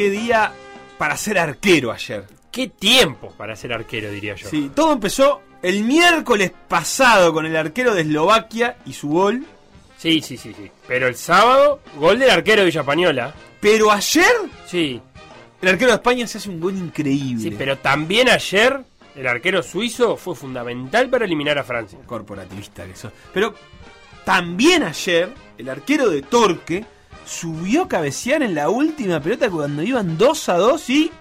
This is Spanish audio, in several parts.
Qué día para ser arquero ayer? ¿Qué tiempo para ser arquero, diría yo? Sí, todo empezó el miércoles pasado con el arquero de Eslovaquia y su gol. Sí, sí, sí, sí. Pero el sábado, gol del arquero de Villa Española. Pero ayer, Sí, el arquero de España se hace un gol increíble. sí, pero también ayer el arquero suizo fue fundamental para eliminar a Francia. corporativista que sos. Pero también ayer, el arquero de Torque subió a cabecear en la última pelota cuando iban 2 a 2 y.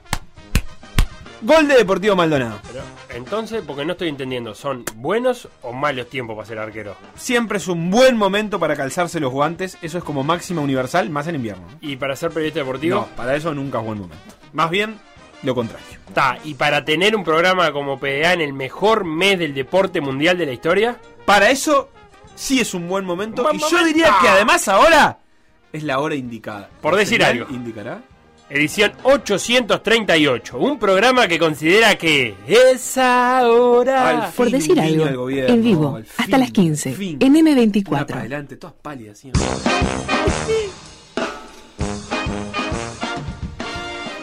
Gol de Deportivo Maldonado. Pero entonces, porque no estoy entendiendo, ¿son buenos o malos tiempos para ser arquero? Siempre es un buen momento para calzarse los guantes. Eso es como máxima universal, más en invierno. ¿Y para ser periodista deportivo? No, para eso nunca es buen momento. Más bien, lo contrario. Está, y para tener un programa como PDA en el mejor mes del deporte mundial de la historia, Para eso, sí es un buen momento. Buen y yo diría que además ahora es la hora indicada. Por decir ¿El señal algo. ¿Indicará? edición 838, un programa que considera que es ahora. Al Por decir algo, al gobierno, en vivo, al hasta fin, las 15, al fin. en Una para M24. adelante, todas pálidas. ¿sí?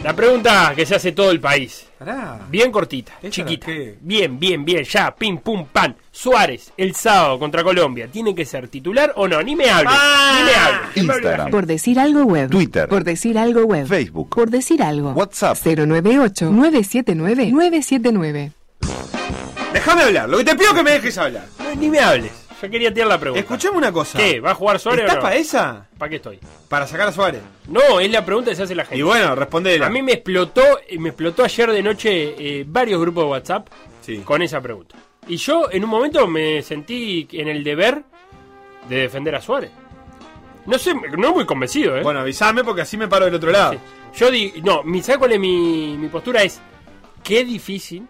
La pregunta que se hace todo el país. Pará. Bien cortita, ¿Esta chiquita. Bien, bien, bien, ya, pim, pum, pan. Suárez, el sábado contra Colombia, ¿tiene que ser titular o no? Ni me hable, Ah. ni me hable. Instagram. Por decir algo web. Twitter. Por decir algo web. Facebook. Por decir algo. WhatsApp. 098-979-979. Déjame hablar. Lo que te pido es que me dejes hablar. No, ni me hables. Yo quería tirar la pregunta. Escuchame una cosa. ¿Qué? ¿Va a jugar Suárez ¿Estás o no? para esa? ¿Para qué estoy? Para sacar a Suárez. No, es la pregunta que se hace la gente. Y bueno, respondela. A mí me explotó, eh, me explotó ayer de noche eh, varios grupos de WhatsApp Sí. con esa pregunta. Y yo en un momento me sentí en el deber de defender a Suárez. No sé, no muy convencido, ¿eh? Bueno, avísame porque así me paro del otro lado. Sí. Yo digo, no, mi, ¿sabes cuál es mi, mi postura? Es, qué difícil.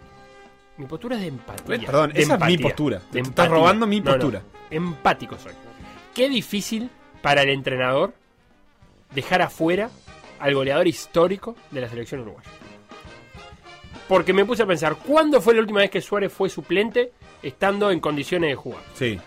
Mi postura es de empatía. Eh, perdón, de esa es mi empatía, postura. Te estás robando mi No, no, postura. empático soy. Qué difícil para el entrenador dejar afuera al goleador histórico de la selección uruguaya. Porque me puse a pensar, ¿cuándo fue la última vez que Suárez fue suplente estando en condiciones de jugar? Sí.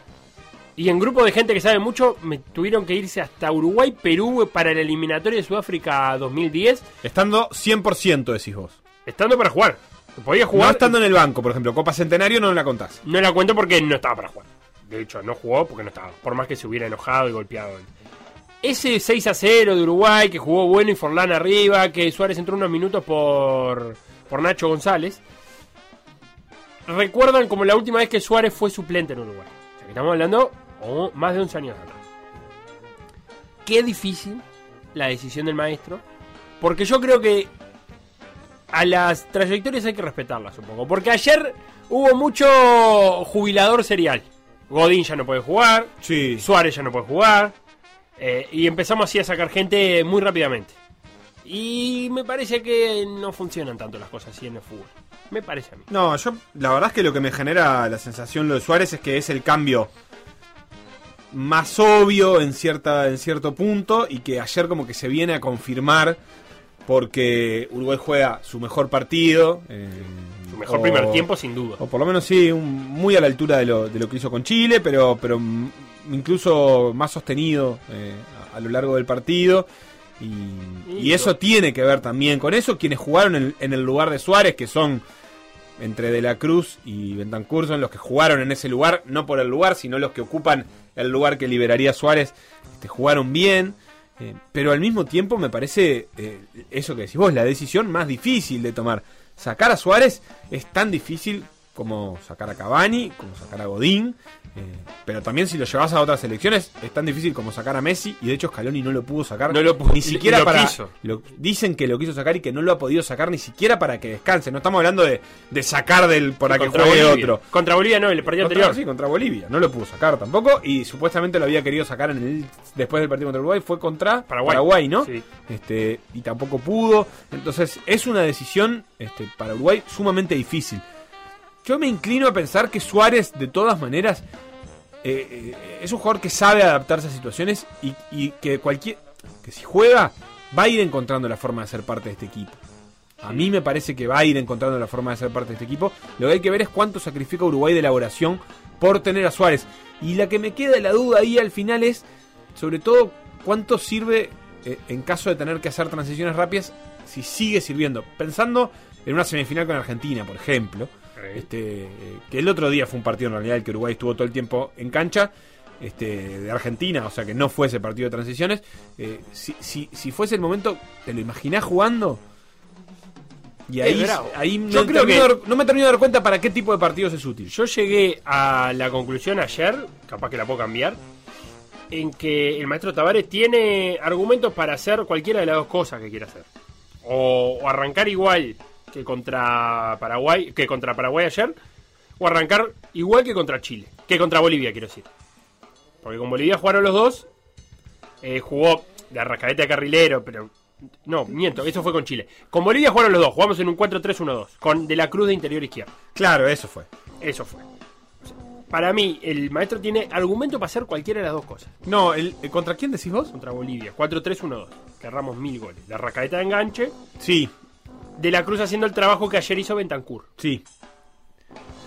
Y en grupo de gente que sabe mucho, me tuvieron que irse hasta Uruguay, Perú para el eliminatorio de Sudáfrica 2010, Estando 100% decís vos. estando para jugar. Podía jugar. No estando en el banco, por ejemplo. Copa Centenario no la contás. No la cuento porque no estaba para jugar. De hecho, no jugó porque no estaba. Por más que se hubiera enojado y golpeado. Ese 6 a 0 de Uruguay, que jugó bueno y Forlán arriba, que Suárez entró unos minutos por, por Nacho González. Recuerdan como la última vez que Suárez fue suplente en Uruguay. O sea, que estamos hablando oh, más de 11 años atrás. Qué difícil la decisión del maestro. Porque yo creo que a las trayectorias hay que respetarlas un poco. Porque ayer hubo mucho jubilador serial. Godín ya no puede jugar, Sí. Suárez ya no puede jugar. eh, y empezamos así a sacar gente muy rápidamente. Y me parece que no funcionan tanto las cosas así en el fútbol. Me parece a mí. No, yo la verdad es que lo que me genera la sensación lo de Suárez es que es el cambio más obvio en cierta en cierto punto y que ayer como que se viene a confirmar porque Uruguay juega su mejor partido. eh, Su mejor o- primer tiempo, sin duda. O por lo menos sí, un- muy a la altura de lo, de lo que hizo con Chile, pero, pero incluso más sostenido eh, a, a lo largo del partido. Y, eso tiene que ver también con eso. Quienes jugaron en, en el lugar de Suárez, que son entre De la Cruz y Bentancur, son los que jugaron en ese lugar, no por el lugar, sino los que ocupan el lugar que liberaría Suárez, este, jugaron bien. Eh, pero al mismo tiempo me parece eh, eso que decís vos, la decisión más difícil de tomar. Sacar a Suárez es tan difícil como sacar a Cavani, como sacar a Godín, eh, pero también si lo llevas a otras selecciones es tan difícil como sacar a Messi y de hecho Scaloni no lo pudo sacar No lo ni siquiera lo para quiso. lo- dicen que lo quiso sacar y que no lo ha podido sacar ni siquiera para que descanse no estamos hablando de, de sacar del para que juegue Bolivia. otro Contra Bolivia no, el partido contra, anterior. sí, contra Bolivia no lo pudo sacar tampoco y supuestamente lo había querido sacar en el después del partido contra Uruguay fue contra Paraguay. ¿no? Sí. Este, y tampoco pudo. Entonces, es una decisión este, para Uruguay sumamente difícil. Yo me inclino a pensar que Suárez, de todas maneras, eh, eh, es un jugador que sabe adaptarse a situaciones y, y que cualquier. que si juega, va a ir encontrando la forma de ser parte de este equipo. A mí me parece que va a ir encontrando la forma de ser parte de este equipo. Lo que hay que ver es cuánto sacrifica Uruguay de elaboración por tener a Suárez. Y la que me queda la duda ahí al final es, sobre todo, cuánto sirve eh, en caso de tener que hacer transiciones rápidas, si sigue sirviendo. Pensando en una semifinal con Argentina, por ejemplo. Este, eh, que el otro día fue un partido en realidad el que Uruguay estuvo todo el tiempo en cancha este, de Argentina, o sea que no fue ese partido de transiciones. Eh, si, si, si fuese el momento, ¿te lo imaginás jugando? Y ahí, ahí me Yo creo que- de dar- no me termino de dar cuenta para qué tipo de partidos es útil. Yo llegué a la conclusión ayer, capaz que la puedo cambiar, en que el maestro Tavares tiene argumentos para hacer cualquiera de las dos cosas que quiera hacer. O, o arrancar igual que contra Paraguay, que contra Paraguay ayer, o arrancar igual que contra Chile, que contra Bolivia, quiero decir. Porque con Bolivia jugaron los dos, eh, jugó de arrascadeta de carrilero, pero no, miento, eso fue con Chile. Con Bolivia jugaron los dos, jugamos en un 4-3-1-2, con De la Cruz de interior izquierdo. Claro, eso fue. Eso fue. Para mí, el maestro tiene argumento para hacer cualquiera de las dos cosas. No, el, eh, ¿contra quién decís vos? Contra Bolivia, 4-3-1-2. Que erramos mil goles. La racaeta de enganche. Sí, De la Cruz haciendo el trabajo que ayer hizo Bentancur. sí.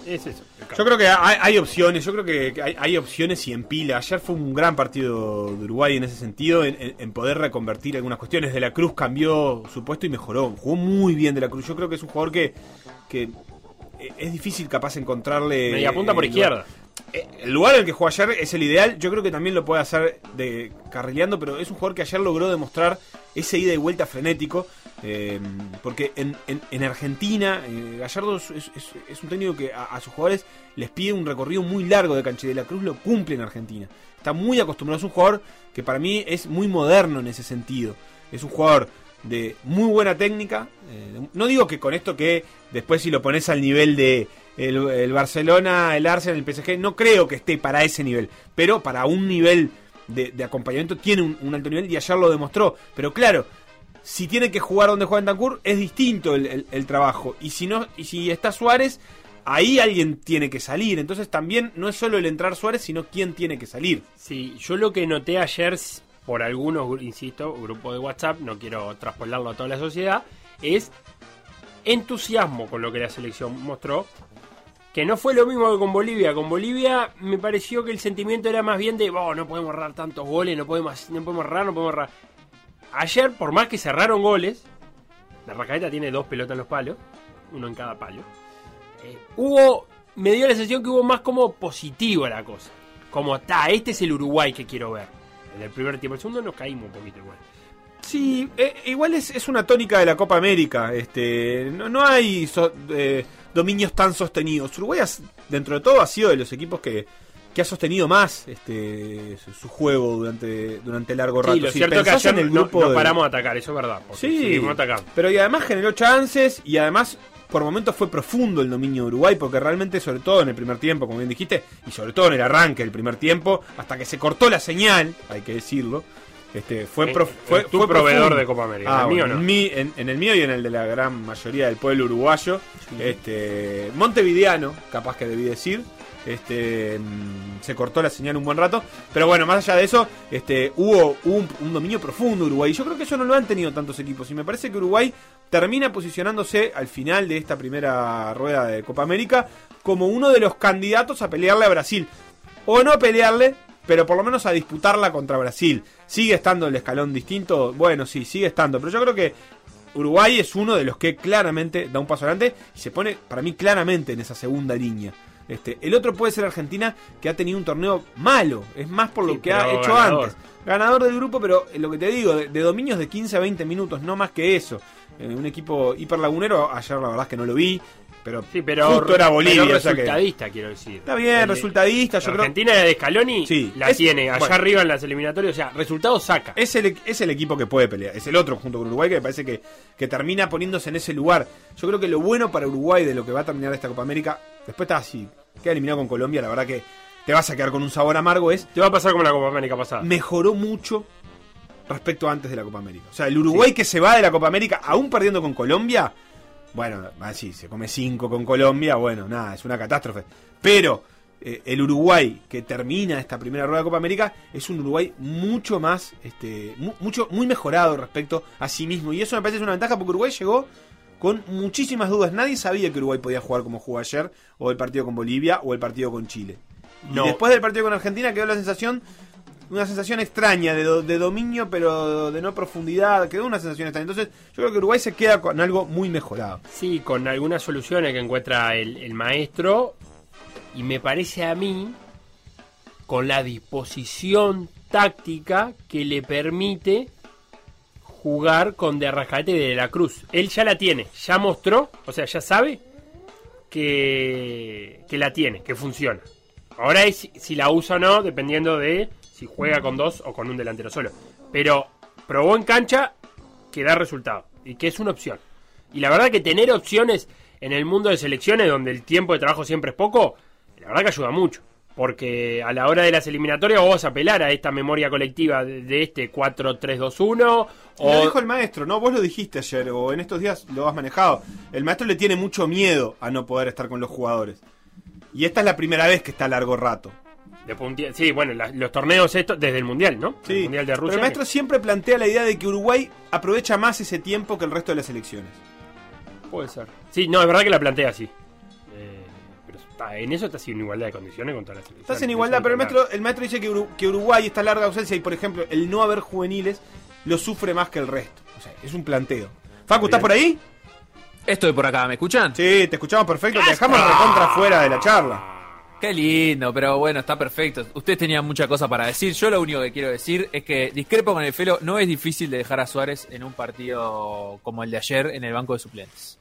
Es eso. Yo creo que hay, hay opciones, yo creo que hay, hay opciones y en pila. Ayer fue un gran partido de Uruguay en ese sentido, en, en- en poder reconvertir algunas cuestiones. De la Cruz cambió su puesto y mejoró. Jugó muy bien De la Cruz. Yo creo que es un jugador que, que eh, es difícil capaz encontrarle... Media punta por lugar. Eh, El lugar en el que jugó ayer es el ideal. Yo creo que también lo puede hacer de carrileando, pero es un jugador que ayer logró demostrar ese ida y vuelta frenético. eh, porque en, en- en Argentina, eh, Gallardo es, un técnico que a, sus jugadores les pide un recorrido muy largo de cancha de la Cruz lo cumple en Argentina. Está muy acostumbrado. Es un jugador que para mí es muy moderno en ese sentido. Es un jugador de muy buena técnica. no digo que con esto que después si lo pones al nivel de el, el Barcelona, el Arsenal, el PSG, no creo que esté para ese nivel. Pero para un nivel de, de acompañamiento tiene un, alto nivel y ayer lo demostró. Pero claro, si tiene que jugar donde juega Tancur, es distinto el, trabajo. Y si no, y si está Suárez, ahí alguien tiene que salir. Entonces también no es solo el entrar Suárez, sino quién tiene que salir. Sí, yo lo que noté ayer, por algunos, insisto, grupos de WhatsApp, no quiero traspolarlo a toda la sociedad, es entusiasmo con lo que la selección mostró. Que no fue lo mismo que con Bolivia. Con Bolivia me pareció que el sentimiento era más bien de, oh, no podemos errar tantos goles, no podemos, no podemos errar, no podemos errar. Ayer, por más que cerraron goles, la Racaeta tiene dos pelotas en los palos, uno en cada palo. eh, hubo, me dio la sensación que hubo más como positiva la cosa. Como, ta, este es el Uruguay que quiero ver. En el primer tiempo, el segundo nos caímos un poquito igual. Sí, eh, igual es, es una tónica de la Copa América. Este, no, no hay eh, dominios tan sostenidos. Uruguay, dentro de todo, ha sido de los equipos que, que ha sostenido más este, su, su juego durante, durante largo rato. Sí, lo Si cierto que ayer en el grupo no paramos de atacar, eso es verdad. Sí, pero y además generó chances y además por momentos fue profundo el dominio de Uruguay porque realmente sobre todo en el primer tiempo, como bien dijiste, y sobre todo en el arranque del primer tiempo, hasta que se cortó la señal, hay que decirlo, este fue Eh, prof- eh, fue, tu fue proveedor profundo. de Copa América, Ah, en el mío bueno, no. en, mi- en- en el mío y en el de la gran mayoría del pueblo uruguayo, este montevideano, capaz que debí decir. Este mm, se cortó la señal un buen rato, pero bueno, más allá de eso, este hubo, un, un dominio profundo Uruguay. Yo creo que eso no lo han tenido tantos equipos y me parece que Uruguay termina posicionándose al final de esta primera rueda de Copa América como uno de los candidatos a pelearle a Brasil. O no a pelearle, pero por lo menos a disputarla contra Brasil. ¿Sigue estando el escalón distinto? Bueno, sí, sigue estando. Pero yo creo que Uruguay es uno de los que claramente da un paso adelante y se pone, para mí, claramente en esa segunda línea. Este, el otro puede ser Argentina, que ha tenido un torneo malo. Es más por lo Sí, que ha hecho ganador. antes. Ganador del grupo, pero lo que te digo, de, de dominios de 15 a 20 minutos, no más que eso. Eh, un equipo hiperlagunero, ayer la verdad es que no lo vi, pero, Sí, pero, justo era Bolivia. pero o sea que- resultadista, quiero decir. está bien, El- resultadista, yo creo. Argentina de Scaloni Sí, la es- tiene allá bueno. arriba en las eliminatorias, o sea, resultados saca. Es el, es el equipo que puede pelear. Es el otro junto con Uruguay que me parece que, que termina poniéndose en ese lugar. Yo creo que lo bueno para Uruguay de lo que va a terminar esta Copa América, después está así, queda eliminado con Colombia, la verdad que te vas a quedar con un sabor amargo, es Te va a pasar como la Copa América pasada. mejoró mucho respecto a antes de la Copa América. O sea, el Uruguay que se va de la Copa América, aún perdiendo con Colombia, bueno, así, se come 5 con Colombia, bueno, nada, es una catástrofe. Pero eh, el Uruguay que termina esta primera rueda de Copa América es un Uruguay mucho más, este, mu- mucho, muy mejorado respecto a sí mismo. Y eso me parece es una ventaja porque Uruguay llegó con muchísimas dudas. Nadie sabía que Uruguay podía jugar como jugó ayer, o el partido con Bolivia, o el partido con Chile. No. Y después del partido con Argentina quedó la sensación, una sensación extraña de, de dominio, pero de no profundidad. Quedó una sensación extraña. Entonces, yo creo que Uruguay se queda con algo muy mejorado. Sí, con algunas soluciones que encuentra el, maestro. Y me parece a mí, con la disposición táctica que le permite jugar con De Arrascaeta y de la Cruz. Él ya la tiene, ya mostró, o sea, ya sabe que, que la tiene, que funciona. Ahora es si la usa o no, dependiendo de si juega con dos o con un delantero solo. Pero probó en cancha que da resultado y que es una opción. Y la verdad que tener opciones en el mundo de selecciones donde el tiempo de trabajo siempre es poco, la verdad que ayuda mucho. Porque a la hora de las eliminatorias vos vas a apelar a esta memoria colectiva de, este 4-3-2-1 Lo o dijo el maestro, ¿no? Vos lo dijiste ayer, o en estos días lo has manejado. El maestro le tiene mucho miedo a no poder estar con los jugadores. Y esta es la primera vez que está a largo rato. De Sí, bueno, la- los torneos estos desde el Mundial, ¿no? Sí, El Mundial de pero Rusia. el maestro siempre plantea la idea de que Uruguay aprovecha más ese tiempo que el resto de las elecciones. Puede ser. Sí, no, es verdad que la plantea así. Eh, pero está- en eso está así en igualdad de condiciones con todas las selecciones. Estás en igualdad, pero el maestro, el maestro dice que, Uru- que Uruguay está larga ausencia y, por ejemplo, el no haber juveniles lo sufre más que el resto. O sea, es un planteo. Facu, ¿estás por ahí? Estoy por acá, ¿me escuchan? Sí, te escuchamos perfecto. Te dejamos recontra fuera de la charla. Qué lindo, pero bueno, está perfecto. Ustedes tenían mucha cosa para decir. Yo lo único que quiero decir es que discrepo con el Felo. No es difícil de dejar a Suárez en un partido como el de ayer en el banco de suplentes.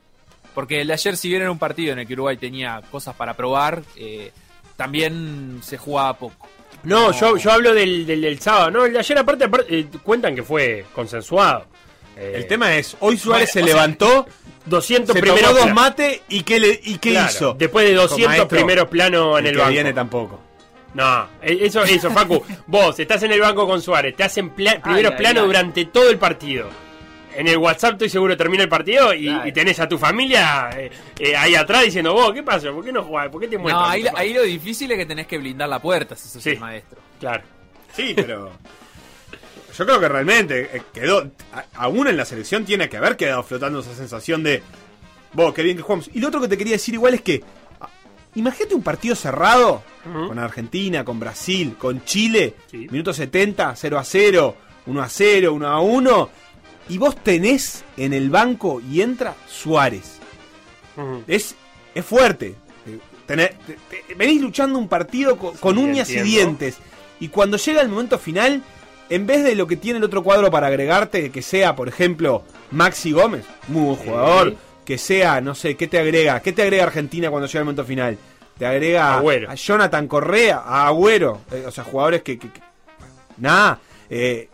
Porque el de ayer, si bien era un partido en el que Uruguay tenía cosas para probar, eh, también se jugaba poco. No, yo, yo hablo del, del, del sábado. No, el de ayer aparte, aparte, eh, cuentan que fue consensuado. Eh, El tema es, hoy Suárez Bueno, se levantó, 200 se primeros tomó dos mates y ¿qué, le, y qué Claro, hizo? Después de 200 Maestro, primeros planos en el, que banco. viene tampoco. No, eh, eso, eso, Facu. vos estás en el banco con Suárez, te hacen pla- primeros planos durante todo el partido. En el WhatsApp estoy seguro termina el partido y, tenés a tu familia eh, eh, ahí atrás diciendo, vos, ¿qué pasó? ¿Por qué no jugás? ¿Por qué te muestras? No, ahí, ahí lo difícil es que tenés que blindar la puerta si sos Sí. el maestro. Claro. Sí, pero. Yo creo que realmente eh, quedó. aún en la selección tiene que haber quedado flotando esa sensación de. Vos, qué bien que jugamos. Y lo otro que te quería decir igual es que. ah, Imagínate un partido cerrado con Argentina, con Brasil, con Chile, Sí. minuto 70, 0 a 0, 1 a 0, 1 a 1, y vos tenés en el banco y entra Suárez. Es, es fuerte. Eh, tener- te- te- venís luchando un partido co- con, Sí, uñas entiendo. y dientes. Y cuando llega el momento final, en vez de lo que tiene el otro cuadro para agregarte, que sea, por ejemplo, Maxi Gómez, muy buen Sí. jugador, que sea, no sé, ¿qué te agrega? ¿Qué te agrega Argentina cuando llega el momento final? Te agrega Agüero. a Jonathan Correa, a Agüero, eh, o sea, jugadores que... que- que- Nada, eh,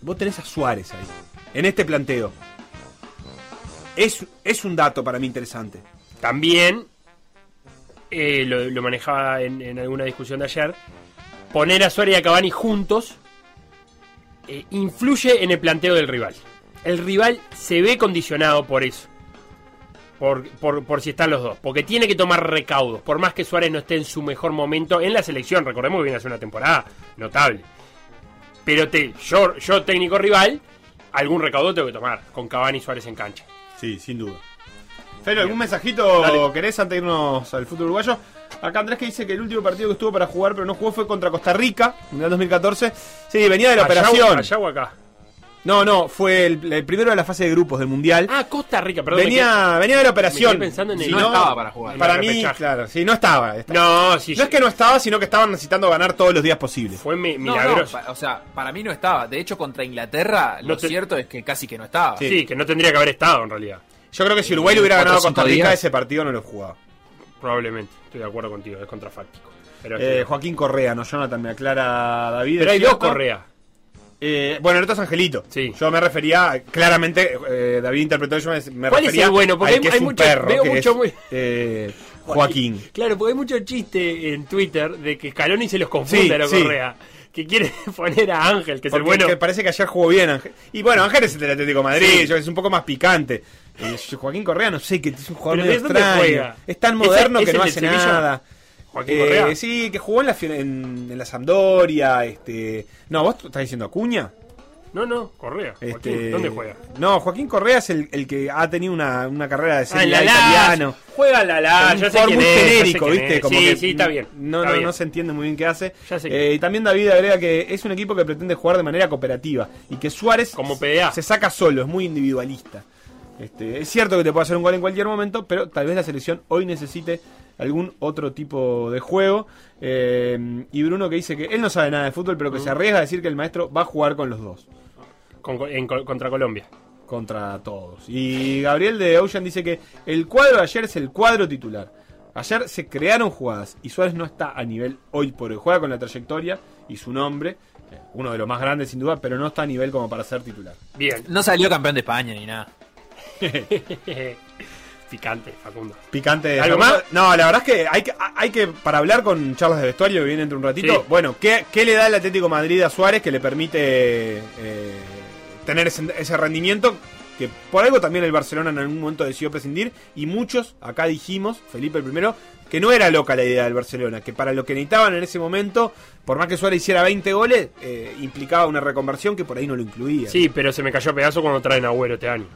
vos tenés a Suárez ahí, en este planteo. Es, es un dato para mí interesante. También, eh, lo, lo manejaba en, en alguna discusión de ayer, poner a Suárez y a Cavani juntos eh, influye en el planteo del rival. El rival se ve condicionado por eso. Por, por, por si están los dos. Porque tiene que tomar recaudos. Por más que Suárez no esté en su mejor momento en la selección. Recordemos que viene a ser una temporada notable. Pero te, yo, yo técnico rival, algún recaudo tengo que tomar. Con Cavani y Suárez en cancha. Sí, sin duda. Felo, ¿algún mensajito Dale. querés antes de irnos al fútbol uruguayo? Acá Andrés que dice que el último partido que estuvo para jugar pero no jugó fue contra Costa Rica, Mundial 2014. Sí, venía de la Allá- operación. allá o acá. No, no, fue el, el primero de la fase de grupos del Mundial. Ah, Costa Rica, perdón. me venía, venía de la operación. pensando en el- Si No estaba para jugar. Para mí, repechaje. claro, sí, no estaba. Quedé- No, sí, No es que no estaba, sino que estaban necesitando ganar todos los días posibles. fue mi- No, no, milagroso. o sea, para mí no estaba. De hecho, contra Inglaterra, No lo te- cierto es que casi que no estaba. sí. que no tendría que haber estado en realidad. Yo creo que si Uruguay le hubiera ganado Costa Rica, días. ese partido no lo jugaba. Probablemente. Estoy de acuerdo contigo, es contrafáctico. Pero, Eh, Joaquín Correa, no Jonathan, me aclara David. pero ¿es hay dos? Correa. Eh, bueno, el otro es Angelito. Sí. Yo me refería, claramente, eh, David interpretó, yo me, me ¿Cuál es refería el bueno? Porque hay- que hay es un mucho- perro, veo que mucho es, muy- eh, Joaquín. Claro, porque hay mucho chiste en Twitter de que Scaloni se los confunde Sí, a los sí. Correa. Que quiere poner a Ángel, que es el bueno. que parece que ayer jugó bien Ángel. Y bueno, Ángel es el del Atlético de Madrid, Sí. es un poco más picante. Eh, Joaquín Correa, no sé, que es un jugador medio ¿de dónde extraño. juega? Es tan ¿Es moderno el- que es no hace nada. Joaquín Eh, Correa. sí, que jugó en la, en, en la Sampdoria. Este... No, vos estás diciendo Acuña. No, no, Correa. Joaquín, Este, ¿Dónde juega? No, Joaquín Correa es el, el que ha tenido una, una carrera de Ah, serie la A italiano. Juega en la la, un ya sé jugador quién muy es, ya sé genérico, ¿viste? es. Como sí, que sí, está bien. No, está no, bien. no se entiende muy bien qué hace. Ya sé Eh, y también David agrega que es un equipo que pretende jugar de manera cooperativa y que Suárez Como PDA. se saca solo, es muy individualista. Este, es cierto que te puede hacer un gol en cualquier momento, pero tal vez la selección hoy necesite algún otro tipo de juego. Eh, y Bruno que dice que él no sabe nada de fútbol, pero que Mm. se arriesga a decir que el maestro va a jugar con los dos. Con- en- contra Colombia. contra todos. Y Gabriel de Ocean dice que el cuadro de ayer es el cuadro titular. Ayer se crearon jugadas y Suárez no está a nivel hoy por hoy. Juega con la trayectoria y su nombre, eh, uno de los más grandes sin duda, pero no está a nivel como para ser titular. Bien. No salió campeón de España ni nada. Picante, Facundo. Picante. ¿Algo más? No, la verdad es que hay que, hay que para hablar con charlas de vestuario que viene entre un ratito. Sí. Bueno, ¿qué, qué le da el Atlético Madrid a Suárez que le permite eh, tener ese, ese rendimiento? Que por algo también el Barcelona en algún momento decidió prescindir. Y muchos, acá dijimos, Felipe el primero, que no era loca la idea del Barcelona. Que para lo que necesitaban en ese momento, por más que Suárez hiciera 20 goles, eh, implicaba una reconversión que por ahí no lo incluía. Sí, pero se me cayó pedazo cuando traen a Agüero este año.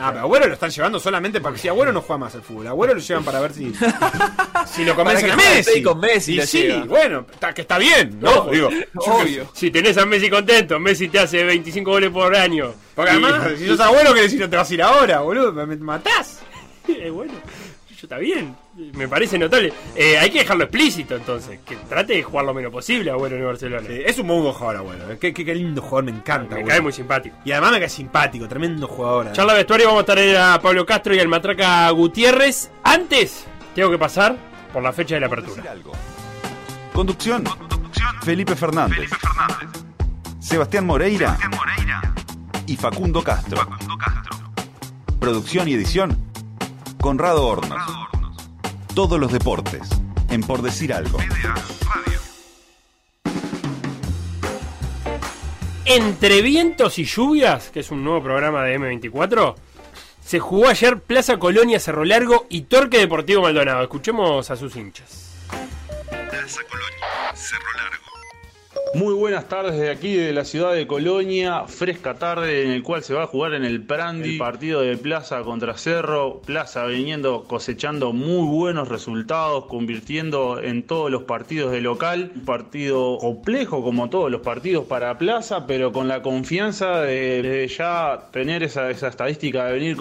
Ah, pero Agüero lo están llevando solamente porque si Agüero no juega más al fútbol. Agüero lo llevan para ver si, si lo convencen Para a que Messi. con Messi Y sí, lleva. bueno, está, que está bien, ¿no? Digo, Obvio. Si tenés a Messi contento, Messi te hace 25 goles por año. porque Y- además, si sos Agüero, que decir no te vas a ir ahora, boludo, me, matás. Eh, bueno, está bien. Me parece notable. Eh, hay que dejarlo explícito entonces. Que trate de jugar lo menos posible Agüero en el Barcelona. Sí, es un muy buen jugador, Agüero. eh. Qué, qué, qué lindo jugador, me encanta. me cae muy simpático. Y además me cae simpático, tremendo jugador. eh. Charla de vestuario, vamos a traer a Pablo Castro y al Matraca Gutiérrez. Antes, tengo que pasar por la fecha de la apertura. Conducción. Felipe Fernández. Sebastián Moreira. Y Facundo Castro. Producción y edición. Conrado Hornos. Todos los deportes. En Por Decir Algo. Entre vientos y lluvias, que es un nuevo programa de M24, se jugó ayer Plaza Colonia Cerro Largo y Torque Deportivo Maldonado. Escuchemos a sus hinchas. Plaza Colonia. Cerro Largo. Muy buenas tardes de aquí, de la ciudad de Colonia. Fresca tarde en el cual se va a jugar en el Prandi. Partido de Plaza contra Cerro. Plaza viniendo cosechando muy buenos resultados, convirtiendo en todos los partidos de local. Un partido complejo como todos los partidos para Plaza, pero con la confianza de, ya tener esa, estadística de venir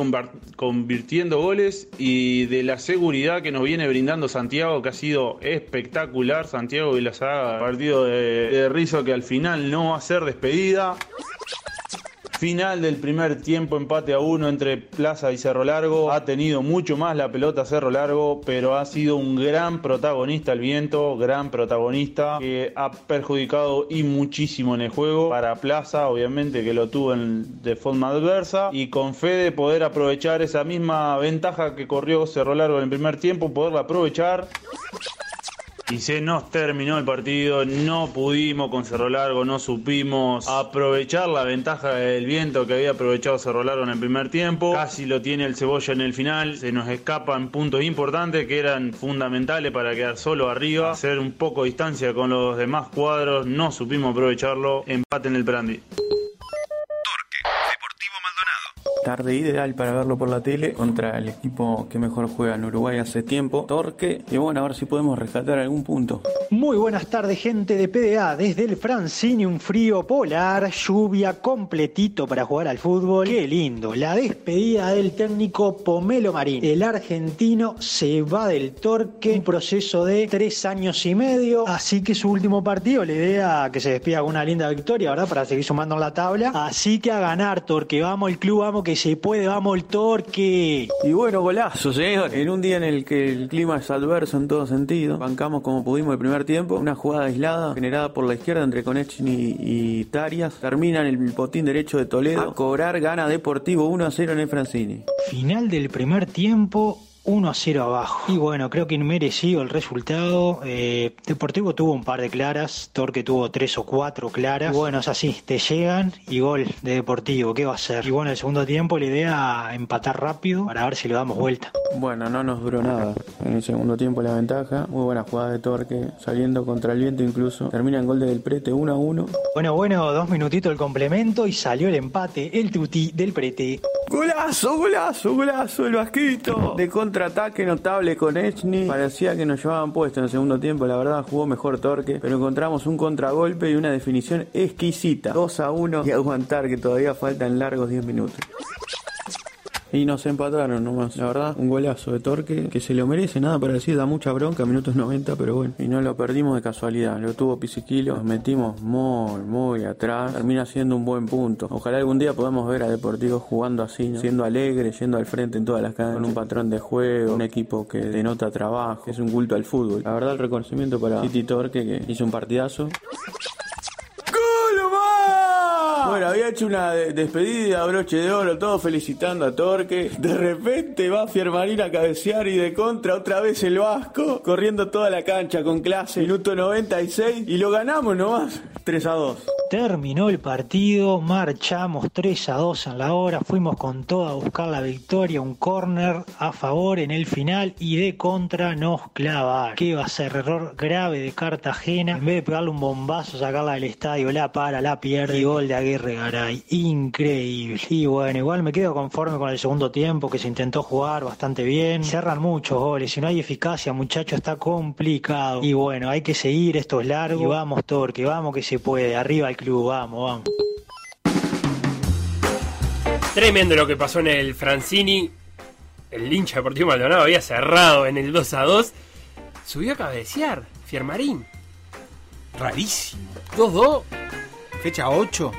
convirtiendo goles y de la seguridad que nos viene brindando Santiago, que ha sido espectacular. Santiago y la saga, partido de, de Rizzo que al final no va a ser despedida. Final del primer tiempo, empate a uno entre Plaza y Cerro Largo. Ha tenido mucho más la pelota Cerro Largo, pero ha sido un gran protagonista el viento, gran protagonista que ha perjudicado y muchísimo en el juego. Para Plaza, obviamente que lo tuvo de forma adversa y con fe de poder aprovechar esa misma ventaja que corrió Cerro Largo en el primer tiempo, poderla aprovechar. Y se nos terminó el partido, no pudimos con Cerro Largo, no supimos aprovechar la ventaja del viento que había aprovechado Cerro Largo en el primer tiempo. Casi lo tiene el Cebolla en el final, se nos escapan puntos importantes que eran fundamentales para quedar solo arriba, hacer un poco de distancia con los demás cuadros, no supimos aprovecharlo, empate en el Prandi. Tarde ideal para verlo por la tele contra el equipo que mejor juega en Uruguay hace tiempo, Torque. Y bueno, a ver si podemos rescatar algún punto. Muy buenas tardes, gente de PDA. Desde el Francini, un frío polar, lluvia completito para jugar al fútbol. Qué lindo. La despedida del técnico Pomelo Marín. El argentino se va del Torque, un proceso de tres años y medio. Así que su último partido le idea que se despida con una linda victoria, ¿verdad? Para seguir sumando en la tabla. Así que a ganar, Torque. Vamos el club, vamos que se puede, vamos el Torque. Y bueno, golazo, señor. En un día en el que el clima es adverso en todo sentido, bancamos como pudimos el primer tiempo. Una jugada aislada generada por la izquierda entre Conechny y Tarias. Termina en el potín derecho de Toledo. A cobrar gana Deportivo 1 a 0 en el Francini. Final del primer tiempo, 1 a 0 abajo. Y bueno, creo que inmerecido el resultado. Eh, Deportivo tuvo un par de claras, Torque tuvo tres o cuatro claras. Y bueno, es así, te llegan y gol de Deportivo, ¿qué va a ser? Y bueno, el segundo tiempo la idea empatar rápido para ver si le damos vuelta. Bueno, no nos duró nada. En el segundo tiempo la ventaja. Muy buena jugada de Torque, saliendo contra el viento incluso. Termina en gol de Del Prete 1 a 1. Bueno, bueno, dos minutitos el complemento y salió el empate, el tuti del Prete. Golazo, golazo, golazo, el vasquito. De contraataque notable con Echny. Parecía que nos llevaban puesto en el segundo tiempo. La verdad jugó mejor Torque. Pero encontramos un contragolpe y una definición exquisita. 2 a 1 y aguantar que todavía faltan largos 10 minutos. Y nos empataron nomás. La verdad, un golazo de Torque que se lo merece, nada para decir, da mucha bronca, minutos 90, pero bueno. Y no lo perdimos de casualidad. Lo tuvo Pisiquilo, nos metimos muy, muy atrás. Termina siendo un buen punto. Ojalá algún día podamos ver a Deportivo jugando así, ¿no? siendo alegre, yendo al frente en todas las canchas, con un patrón de juego, un equipo que denota trabajo, es un culto al fútbol. La verdad, el reconocimiento para Titi Torque que hizo un partidazo. Bueno, había hecho una de- despedida, broche de oro, todo felicitando a Torque. De repente va Fiermarín a cabecear y de contra otra vez el Vasco, corriendo toda la cancha con clase. Minuto 96 y lo ganamos nomás. 3 a 2. Terminó el partido, marchamos 3 a 2 en la hora, fuimos con todo a buscar la victoria, un córner a favor en el final y de contra nos clavaron. ¿Qué va a ser? Error grave de Cartagena. En vez de pegarle un bombazo, sacarla del estadio, la para, la pierde y gol de Aguirre Garay. Increíble. Y bueno, igual me quedo conforme con el segundo tiempo que se intentó jugar bastante bien. Cerran muchos goles, si no hay eficacia, muchachos, está complicado. Y bueno, hay que seguir, esto es largo. Y vamos, Torque, vamos que se puede. Arriba el club, vamos, vamos. Tremendo lo que pasó en el Francini. El hincha deportivo Maldonado había cerrado en el 2 a 2. Subió a cabecear. Fiermarín. Rarísimo. 2-2. Fecha 8.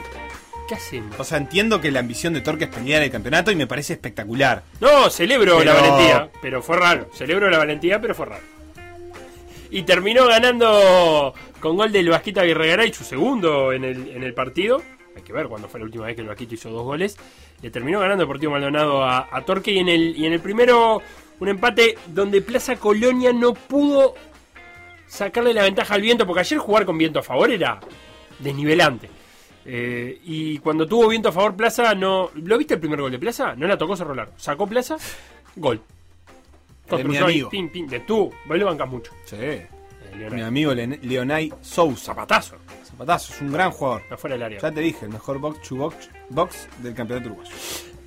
¿Qué hacemos? O sea, entiendo que la ambición de Torque es pelear el campeonato y me parece espectacular. No, celebro la valentía, pero fue raro. Celebro la valentía, pero fue raro. Y terminó ganando con gol del Vasquito Aguirre su segundo en el, en el partido. Hay que ver cuándo fue la última vez que el Vasquito hizo dos goles. Le terminó ganando el Deportivo Maldonado a, a Torque y en, el, y en el primero un empate donde Plaza Colonia no pudo sacarle la ventaja al viento, porque ayer jugar con viento a favor era desnivelante. Eh, y cuando tuvo viento a favor Plaza, no. ¿Lo viste el primer gol de Plaza? No la tocó Cerro Largo. Sacó Plaza, gol. De mi amigo. de tú, vos lo bancas mucho. Sí. Eh. Mi amigo Len- Leonay Sousa. Zapatazo. Zapatazo, es un gran jugador. Afuera del área. Ya te dije, el mejor box to box, box del campeonato uruguayo.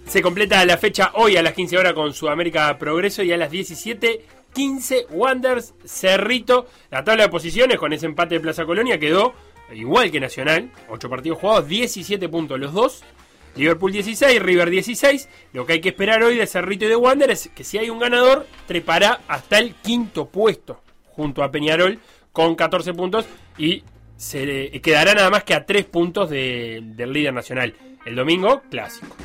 Se completa la fecha hoy a las 15 horas con Sudamérica Progreso y a las 17 15 Wanders Cerrito. La tabla de posiciones con ese empate de Plaza Colonia quedó igual que Nacional. 8 partidos jugados, 17 puntos los dos. Liverpool 16, River 16. Lo que hay que esperar hoy de Cerrito y de Wander es que si hay un ganador, trepará hasta el quinto puesto junto a Peñarol con 14 puntos y se quedará nada más que a 3 puntos de- del líder nacional. El domingo, clásico.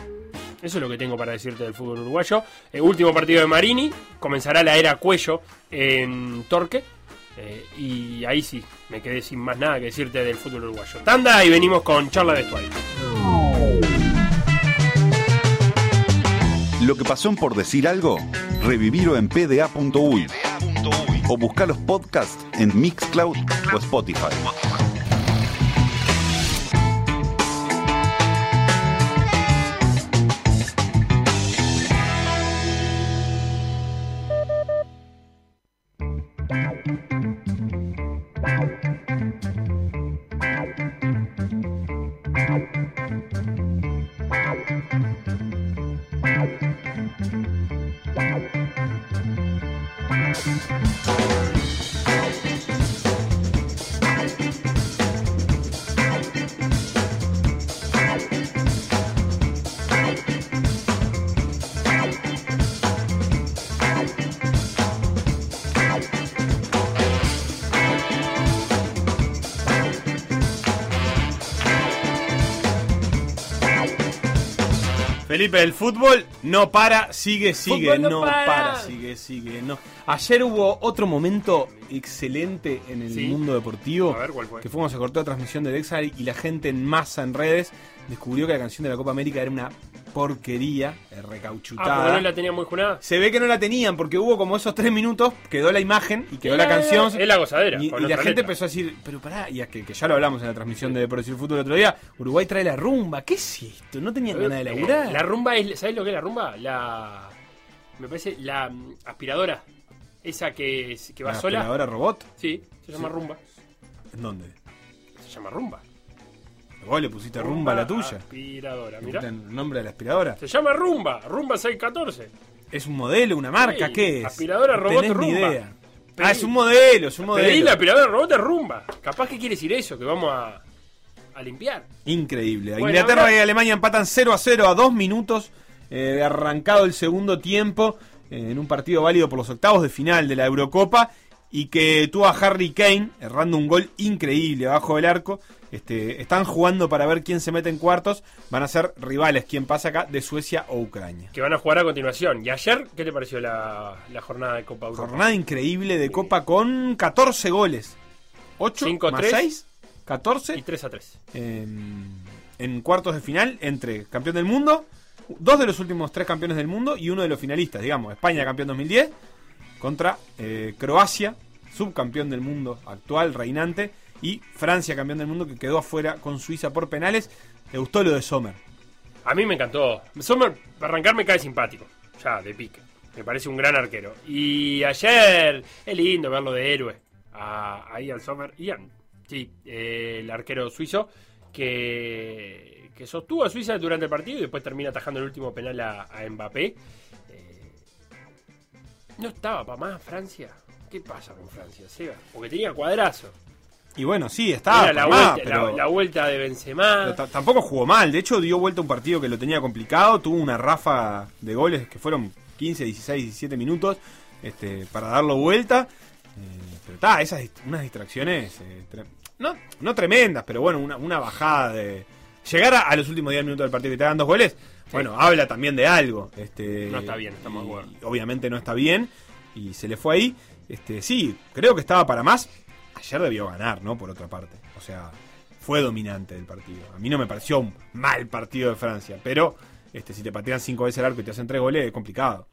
Eso es lo que tengo para decirte del fútbol uruguayo. El último partido de Marini. Comenzará la era Cuello en Torque. Eh, y ahí sí, me quedé sin más nada que decirte del fútbol uruguayo. Tanda y venimos con charla de vestuario. Lo que pasó en por decir algo, revivirlo en pda.uy o buscar los podcasts en Mixcloud o Spotify. Felipe, el fútbol no para, sigue, sigue, no no, para. para. sigue, sigue. No. Ayer hubo otro momento excelente en el Sí. mundo deportivo. A ver, ¿cuál fue? Que fue cuando se cortó la transmisión del Exar y la gente en masa en redes descubrió que la canción de la Copa América era una porquería, eh, Ah, recauchutada. porque no la tenía muy junada. Se ve que no la tenían porque hubo como esos tres minutos, quedó la imagen y quedó la canción. es la gozadera, Y, la gente empezó a decir, pero pará, y que, que ya lo hablamos en la transmisión de Por decir Fútbol el otro día, Uruguay trae la rumba. ¿Qué es esto? ¿No tenían ganas de Eh, laburar? La rumba es. ¿Sabes lo que es la rumba? La. Me parece la mm, aspiradora. Esa que, que va ¿La sola. aspiradora robot? Sí, se llama rumba. ¿En dónde? Se llama rumba. Vos le pusiste rumba, a la tuya. Aspiradora, ¿Le mira. pusiste el nombre de la aspiradora? Se llama rumba. Rumba 614. ¿Es un modelo, una marca? Sí, ¿Qué es? aspiradora robot tenés ni rumba. idea. Pedí- Ah, es un modelo, es un Pedí modelo. la aspiradora robot de rumba. Capaz que quiere decir eso, que vamos a, a limpiar. Increíble. Bueno, Inglaterra y Alemania empatan 0 a 0 a dos minutos eh, de arrancado el segundo tiempo eh, en un partido válido por los octavos de final de la Eurocopa y que tuvo a Harry Kane errando un gol increíble abajo del arco. Este, están jugando para ver quién se mete en cuartos. Van a ser rivales, quién pasa acá, de Suecia o Ucrania. Que van a jugar a continuación. ¿Y ayer qué te pareció la, la jornada de Copa Europa? Jornada increíble de Copa con 14 goles. 8 Cinco, más tres. 6, 14. Y 3 a 3. en, en cuartos de final entre campeón del mundo, dos de los últimos tres campeones del mundo y uno de los finalistas, digamos, España campeón 2010 contra eh, Croacia, subcampeón del mundo actual, reinante, y Francia campeón del mundo que quedó afuera con Suiza por penales. ¿Te gustó lo de Sommer? A mí me encantó. Sommer, para arrancar, me cae simpático. Ya, de pique. Me parece un gran arquero. Y ayer, es lindo verlo de héroe. A, ahí al Sommer. Ian, sí, el arquero suizo que, sostuvo a Suiza durante el partido y después termina atajando el último penal a, a Mbappé. Eh, ¿No estaba para más Francia? ¿Qué pasa con Francia, Seba? Porque tenía cuadrazo. Y bueno, sí, estaba la, más, vuelta, pero- la, la vuelta de Benzema. tampoco jugó mal. De hecho, dio vuelta un partido que lo tenía complicado. Tuvo una rafa de goles que fueron 15, 16, 17 minutos este, para darlo vuelta. Eh, pero está, esas unas distracciones, eh, no, no tremendas, pero bueno, una, una bajada de. Llegar a, a los últimos 10 minutos del partido y te dan dos goles, bueno, habla también de algo. Este, No está bien, estamos de y acuerdo. Obviamente no está bien y se le fue ahí. Este, sí, creo que estaba para más. Ayer debió ganar, ¿no? Por otra parte. O sea, fue dominante del partido. A mí no me pareció un mal partido de Francia, pero este, si te patean cinco veces el arco y te hacen tres goles, es complicado.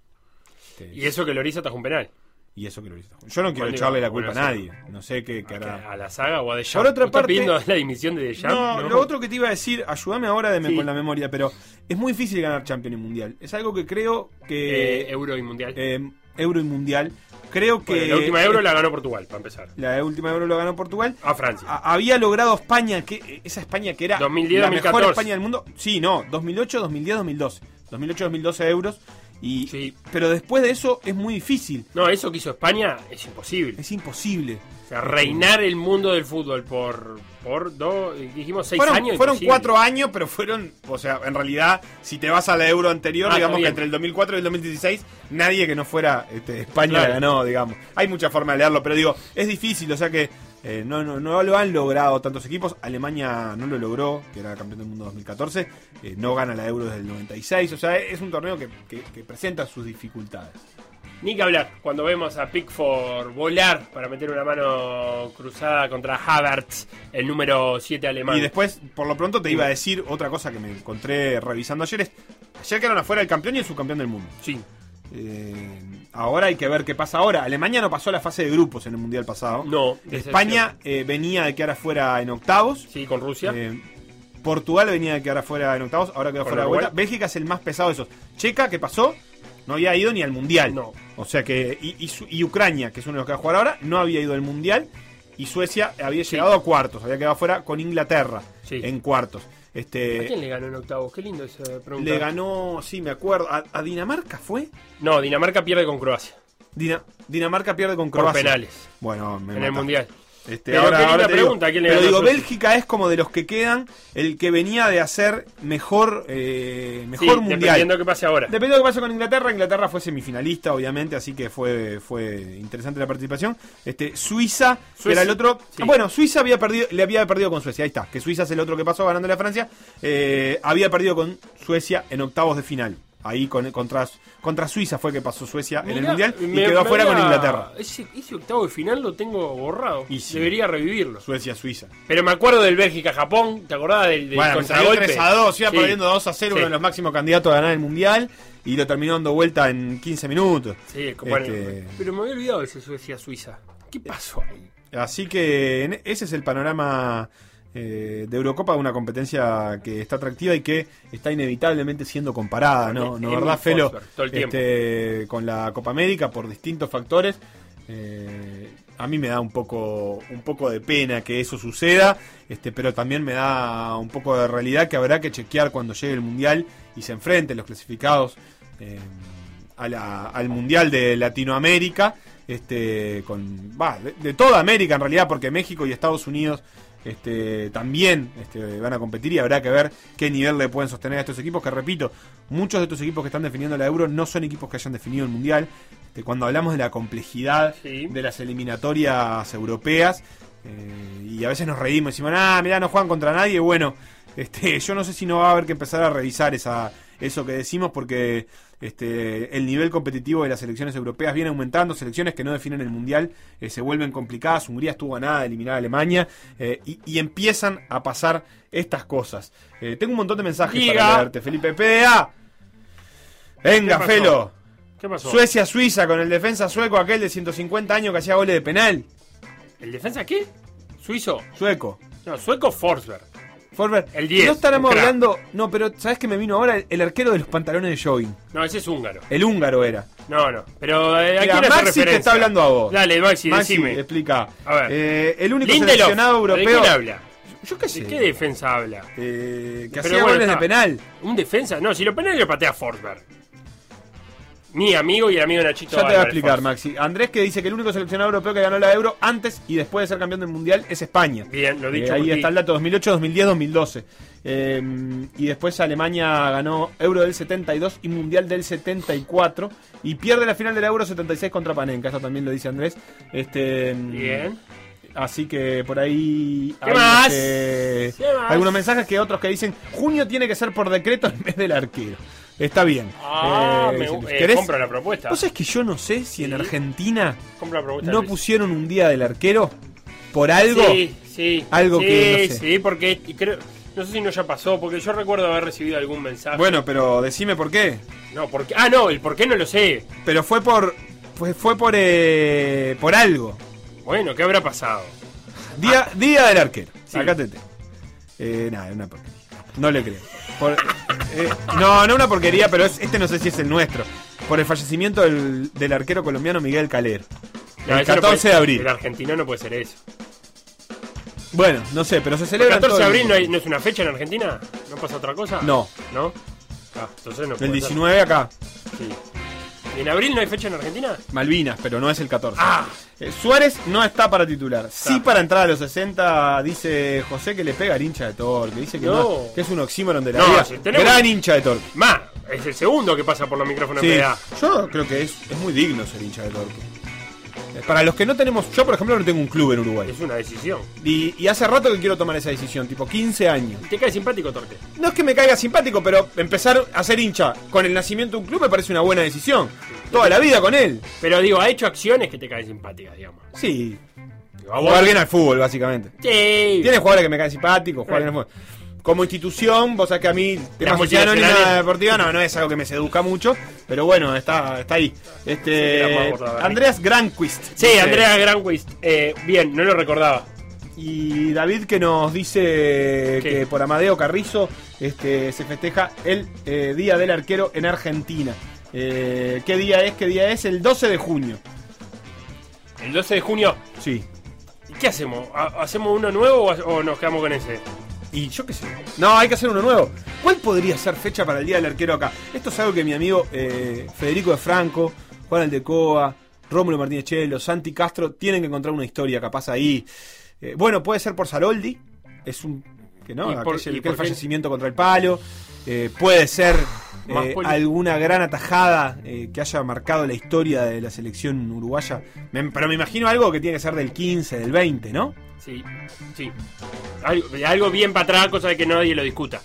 Este, Y eso que Loris atajó un penal. y eso que lo hizo. Yo no quiero echarle la culpa a nadie. No sé qué, qué ¿A, hará. a la saga o a Deschamps? Por otra ¿Vos estás parte- pidiendo la dimisión de Deschamps? No, lo otro que te iba a decir, ayúdame ahora de Sí. con la memoria, pero es muy difícil ganar Champions y Mundial. Es algo que creo que. Eh, Euro y Mundial. eh, Euro y Mundial. Creo que. Bueno, la última Euro la ganó Portugal, para empezar. La última Euro lo ganó Portugal. A Francia. A- había logrado España, que esa España que era 2010, la mejor 2014. España del mundo. Sí, no, 2008, 2010, 2012. 2008, 2012 euros. Y, Sí. Pero después de eso es muy difícil. No, eso que hizo España es imposible. Es imposible. Sea, reinar el mundo del fútbol por, por dos, dijimos seis fueron, años. fueron imposible. cuatro años, pero fueron, o sea, en realidad, si te vas a la euro anterior, Ah, digamos que entre el 2004 y el 2016, nadie que no fuera este, España Claro. ganó, digamos. Hay mucha forma de leerlo, pero digo, es difícil, o sea que eh, no, no, no lo han logrado tantos equipos. Alemania no lo logró, que era campeón del mundo 2014, eh, no gana la euro desde el 96, o sea, es un torneo que, que- que presenta sus dificultades. Ni que hablar, cuando vemos a Pickford volar para meter una mano cruzada contra Havertz, el número 7 alemán. Y después, por lo pronto, te iba a decir otra cosa que me encontré revisando ayer. Es, ayer quedaron afuera el campeón y el subcampeón del mundo. Sí. Eh, ahora hay que ver qué pasa ahora. Alemania no pasó la fase de grupos en el mundial pasado. No. España eh, venía de quedar afuera en octavos. Sí, con Rusia. Eh, Portugal venía de quedar afuera en octavos, ahora quedó fuera de vuelta. Bélgica es el más pesado de esos. Checa, ¿qué pasó? No había ido ni al mundial. No. O sea que. Y, y Ucrania, que es uno de los que va a jugar ahora, no había ido al mundial. Y Suecia había llegado a cuartos, había quedado fuera con Inglaterra Sí. en cuartos. ¿A Este, quién le ganó en octavos? Qué lindo esa pregunta. le ganó, sí, me acuerdo. ¿A, a Dinamarca fue? No, Dinamarca pierde con Croacia. Dina- Dinamarca pierde con Por Croacia. penales. Bueno, me en el mundial. Este, Pero ahora, qué ahora te digo, pregunta, ¿quién le pero digo? Bélgica es como de los que quedan el que venía de hacer mejor, eh, mejor Sí, mundial. dependiendo qué pase ahora. Dependiendo de lo que pase con Inglaterra, Inglaterra fue semifinalista, obviamente, así que fue, fue interesante la participación. Este, Suiza, que era el otro. sí. Bueno, Suiza había perdido, le había perdido con Suecia, ahí está, que Suiza es el otro que pasó ganándole a Francia. eh, había perdido con Suecia en octavos de final. Ahí con, contra, contra Suiza fue que pasó Suecia en el mundial y me- quedó afuera con Inglaterra. Ese, ese octavo de final lo tengo borrado. Y sí. Debería revivirlo. Suecia, Suiza. Pero me acuerdo del Bélgica-Japón. ¿Te acordás del, del Bueno, contragolpe? 3 a 2, iba Sí. perdiendo 2 a 0, Sí. uno de los máximos candidatos a ganar el mundial y lo terminó dando vuelta en 15 minutos. Sí, bueno, Este, pero me había olvidado de ese Suecia-Suiza. ¿Qué pasó ahí? Así que ese es el panorama eh, de Eurocopa, una competencia que está atractiva y que está inevitablemente siendo comparada, ¿no? ¿No verdad, Felo? Forsberg, todo el tiempo. Este, con la Copa América por distintos factores. Eh, a mí me da un poco, un poco de pena que eso suceda, este, pero también me da un poco de realidad que habrá que chequear cuando llegue el Mundial y se enfrenten los clasificados eh, a la- al Mundial de Latinoamérica, este, con, de toda América en realidad, porque México y Estados Unidos este, también este, van a competir y habrá que ver qué nivel le pueden sostener a estos equipos, que repito, muchos de estos equipos que están definiendo la Euro no son equipos que hayan definido el Mundial. Este, cuando hablamos de la complejidad Sí. de las eliminatorias europeas, eh, y a veces nos reímos y decimos, ah, mirá, no juegan contra nadie, bueno, este, yo no sé si no va a haber que empezar a revisar esa, eso que decimos porque este, el nivel competitivo de las selecciones europeas viene aumentando, selecciones que no definen el mundial eh, se vuelven complicadas, Hungría estuvo a nada de eliminar a Alemania eh, y, y empiezan a pasar estas cosas. Eh, tengo un montón de mensajes para leerte, Felipe PDA. Venga, ¿Qué? Felo. ¿Qué pasó? Suecia-Suiza con el defensa sueco, aquel de 150 años que hacía goles de penal. ¿El defensa qué? ¿Suizo? Sueco. No, sueco Forsberg. Forsberg. El 10, No estaremos hablando. No, pero ¿sabes que me vino ahora? El, el arquero de los pantalones de jogging. No, ese es húngaro. El húngaro era. No, no. Pero eh, ¿a Mira, quién hace Maxi referencia? te está hablando a vos. Dale, Maxi, Maxi, decime. explica. A ver. Eh, el único Lindelof, seleccionado europeo. ¿De quién habla? Yo qué sé. ¿De qué defensa habla? Eh, que Pero hacía bueno, goles de está. penal. ¿Un defensa? No, si lo penal lo patea Forsberg. Mi amigo y el amigo de Nachito Ya te voy a explicar. Maxi. Andrés que dice que el único seleccionado europeo que ganó la Euro antes y después de ser campeón del Mundial es España. Bien, lo dicho Eh, ahí está el dato 2008, 2010, 2012. Eh, y después Alemania ganó Euro del 72 y Mundial del 74 y pierde la final de la Euro 76 contra Panenka, eso también lo dice Andrés. Este, Bien. Así que por ahí ¿Qué hay, más? este, ¿Qué más? algunos mensajes que otros que dicen junio tiene que ser por decreto en vez del arquero. Está bien. Ah, Eh, me, eh, querés- compro la propuesta. ¿Vos sabés que yo no sé si en. Argentina no pusieron un día del arquero por algo? Sí, sí. Algo sí, que no sé. Sí, porque creo, no sé si no ya pasó, porque yo recuerdo haber recibido algún mensaje. Bueno, pero decime por qué. No, porque, ah, no, el por qué no lo sé. Pero fue por fue, fue por eh, por algo. Bueno, ¿qué habrá pasado? Día, día del arquero. Sí. Acá te Eh, nada, una porquería. No le creo. Por- eh, no, no una porquería, pero es- este no sé si es el nuestro. Por el fallecimiento del, del arquero colombiano Miguel Calero. No, el eso no 14 puede- de abril. El argentino no puede ser eso. Bueno, no sé, pero se ¿El celebra. en 14 todo de el abril no, mundo. hay- no es una fecha en Argentina? ¿No pasa otra cosa? No. ¿No? Ah, entonces no El puede 19 acá. Sí. ¿Y en abril no hay fecha en Argentina? Malvinas, pero no es el 14. Ah, Eh, Suárez no está para titular. Sí para entrar a los 60, dice José que le pega al hincha de Torque. Dice que, No. no, que es un oxímoron de la No, vida. si tenemos- Gran hincha de Torque. más, es el segundo que pasa por los micrófonos Sí, de PDA. yo creo que es, es muy digno ser hincha de Torque. Eh, Para los que no tenemos, yo por ejemplo no tengo un club en Uruguay. Es una decisión. Y, y hace rato que quiero tomar esa decisión, tipo 15 años. ¿Te cae simpático, Torque? No es que me caiga simpático, pero empezar a ser hincha con el nacimiento de un club me parece una buena decisión. Toda la vida con él. Pero digo, ha hecho acciones que te caen simpáticas, digamos. Sí. Digo, a vos- Jugar bien al fútbol, básicamente. Sí. Tiene jugadores que me caen simpáticos, jugar bien al fútbol. Como institución, vos sabés que a mí, Las sociedad anónima deportiva, no, no es algo que me seduzca mucho, pero bueno, está, está ahí. Sí, Este, la gorda, Andreas Granquist. Sí, dice- Andrea Granquist. Eh, bien, no lo recordaba. Y David que nos dice ¿Qué? que por Amadeo Carrizo este, se festeja el eh, Día del Arquero en Argentina. Eh, ¿Qué día es? ¿Qué día es? El 12 de junio. El 12 de junio. Sí. ¿Y ¿Qué hacemos? ¿Ha- ¿Hacemos uno nuevo o nos quedamos con ese? Y yo qué sé. No, hay que hacer uno nuevo. ¿Cuál podría ser fecha para el Día del Arquero acá? Esto es algo que mi amigo eh, Federico de Franco, Juan Aldecoa, Rómulo Martínez Chelo, Santi Castro, tienen que encontrar una historia capaz ahí. Eh, bueno, puede ser por Saroldi, es un que no, Y por- aquel- y aquel por qué- fallecimiento contra el palo. Eh, puede ser eh, alguna gran atajada eh, que haya marcado la historia de la selección uruguaya. Me- pero me imagino algo que tiene que ser del 15, del 20, ¿no? Sí, sí. Algo, algo bien para atrás, cosa de que nadie lo discuta.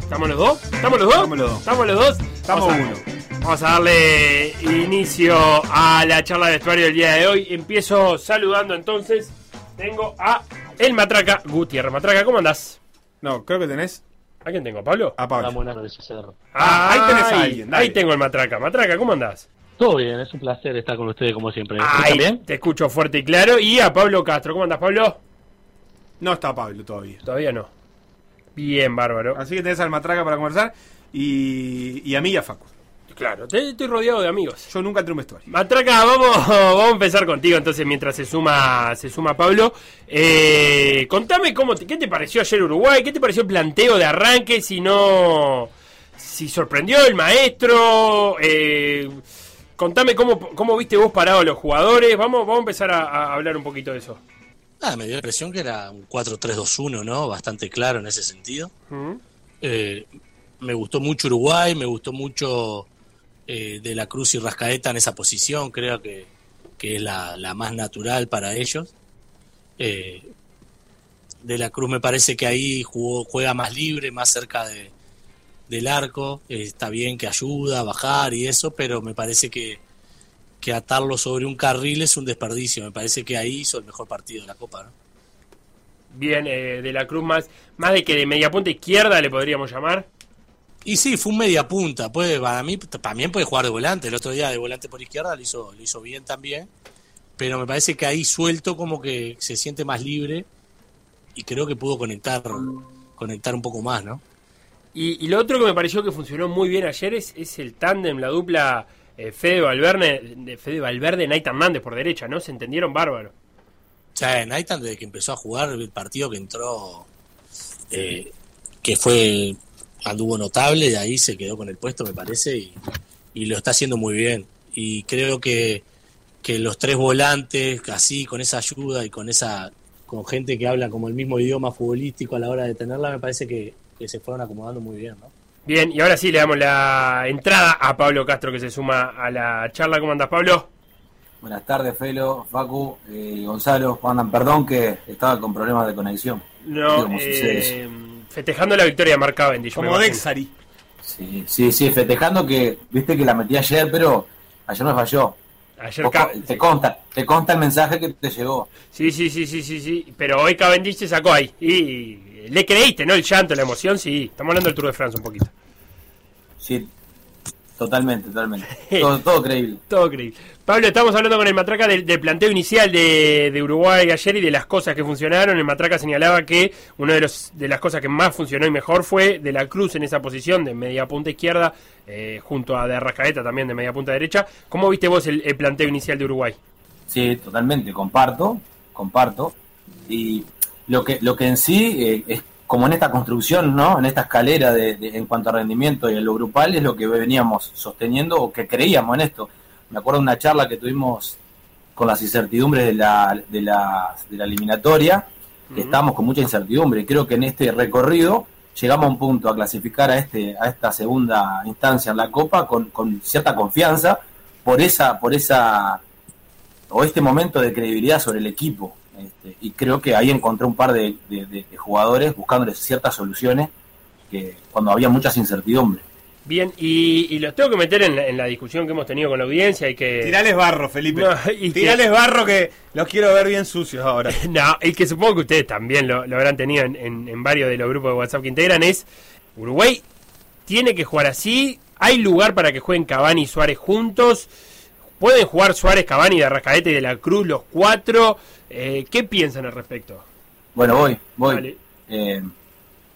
¿Estamos los dos? ¿Estamos los dos? Estamos los dos. ¿Estamos los dos? Estamos Vamos a- uno. Vamos a darle inicio a la charla de vestuario del día de hoy. Empiezo saludando entonces. Tengo a el Matraca Gutiérrez. Matraca, ¿cómo andás? No, creo que tenés ¿A quién tengo? ¿A Pablo? a Pablo. buenas noches, Cerro. Ah, ahí tenés a alguien, dale. Ahí tengo el Matraca. Matraca, ¿cómo andás? Todo bien, es un placer estar con ustedes como siempre. ¿Me Ay, bien? te escucho fuerte y claro. Y a Pablo Castro. ¿Cómo andás, Pablo? No está Pablo todavía. Todavía no. Bien, bárbaro. Así que tenés al Matraca para conversar y, y a mí y a Facu. Claro, te- estoy rodeado de amigos. Yo nunca entré un vestuario. Matraca, vamos, vamos a empezar contigo entonces mientras se suma, se suma Pablo. Eh, contame cómo te- qué te pareció ayer Uruguay, qué te pareció el planteo de arranque, si no, si sorprendió el maestro. eh, contame cómo, cómo viste vos parado a los jugadores. Vamos, vamos a empezar a, a hablar un poquito de eso. Ah, me dio la impresión que era un 4-3-2-1, ¿no? Bastante claro en ese sentido. Eh, me gustó mucho Uruguay, me gustó mucho eh, De la Cruz y Rascaeta en esa posición, creo que, que es la, la más natural para ellos. Eh, de la Cruz me parece que ahí juega más libre, más cerca de, del arco. Eh, está bien que ayuda a bajar y eso, pero me parece que, que atarlo sobre un carril es un desperdicio. Me parece que ahí hizo el mejor partido de la Copa. Bien, de la Cruz más, más de que de media punta izquierda le podríamos llamar. Y sí, fue un media punta. Puede, para mí también puede jugar de volante. El otro día de volante por izquierda lo hizo, lo hizo bien también. Pero me parece que ahí suelto como que se siente más libre y creo que pudo conectar, conectar un poco más, ¿no? Y, y lo otro que me pareció que funcionó muy bien ayer es, es el tándem, la dupla eh, Fede Valverde, de Fede Valverde, Nait Hernández por derecha, ¿no? Se entendieron bárbaro. O sea, Naitan desde que empezó a jugar el partido que entró, eh, que fue, anduvo notable, de ahí se quedó con el puesto, me parece, y, y lo está haciendo muy bien. Y creo que, que los tres volantes, así, con esa ayuda y con esa con gente que habla como el mismo idioma futbolístico a la hora de tenerla, me parece que, que se fueron acomodando muy bien, ¿no? Bien, y ahora sí le damos la entrada a Pablo Castro que se suma a la charla. ¿Cómo andas, Pablo? Buenas tardes, Felo, Facu y Gonzalo. Andan, perdón que estaba con problemas de conexión. No, ¿Cómo sucede eso? eh, festejando la victoria de Mark Cavendish. Como. Dexari. Sí, sí, sí, festejando que, viste que la metí ayer, pero ayer me falló. Ayer Vos te consta, te consta el mensaje que te llegó. Sí, sí, sí, sí, sí, sí. Pero hoy Cavendish se sacó ahí. Y le creíste, ¿no? El llanto, la emoción, sí. Estamos hablando del Tour de Francia un poquito. Sí, totalmente, totalmente. Todo, todo creíble. Todo creíble. Pablo, estamos hablando con el Matraca del, del planteo inicial de, de Uruguay ayer y de las cosas que funcionaron. El Matraca señalaba que una de, los, de las cosas que más funcionó y mejor fue de la Cruz en esa posición de media punta izquierda, eh, junto a de Rascaeta también de media punta derecha. ¿Cómo viste vos el, el planteo inicial de Uruguay? Sí, totalmente, comparto, comparto. Y lo que, lo que en sí eh, es como en esta construcción, ¿no? En esta escalera de, de- en cuanto a rendimiento y en lo grupal es lo que veníamos sosteniendo o que creíamos en esto. Me acuerdo de una charla que tuvimos con las incertidumbres de la, de la, de la eliminatoria, que estábamos con mucha incertidumbre. Y creo que en este recorrido llegamos a un punto a clasificar a este, a esta segunda instancia en la Copa con, con cierta confianza por esa, por esa o este momento de credibilidad sobre el equipo. Este, y creo que ahí encontré un par de, de- de- de jugadores buscándoles ciertas soluciones que cuando había muchas incertidumbres. Bien, y, y los tengo que meter en la, en la discusión que hemos tenido con la audiencia y que... Tirales barro, Felipe. No, y que- Tirales barro que los quiero ver bien sucios ahora. No, y que supongo que ustedes también lo, lo habrán tenido en, en- en varios de los grupos de WhatsApp que integran, es Uruguay tiene que jugar así, hay lugar para que jueguen Cavani y Suárez juntos, pueden jugar Suárez, Cavani, de Arrascaeta y de la Cruz los cuatro, Eh, ¿qué piensan al respecto? Bueno, voy, voy. Vale. Eh,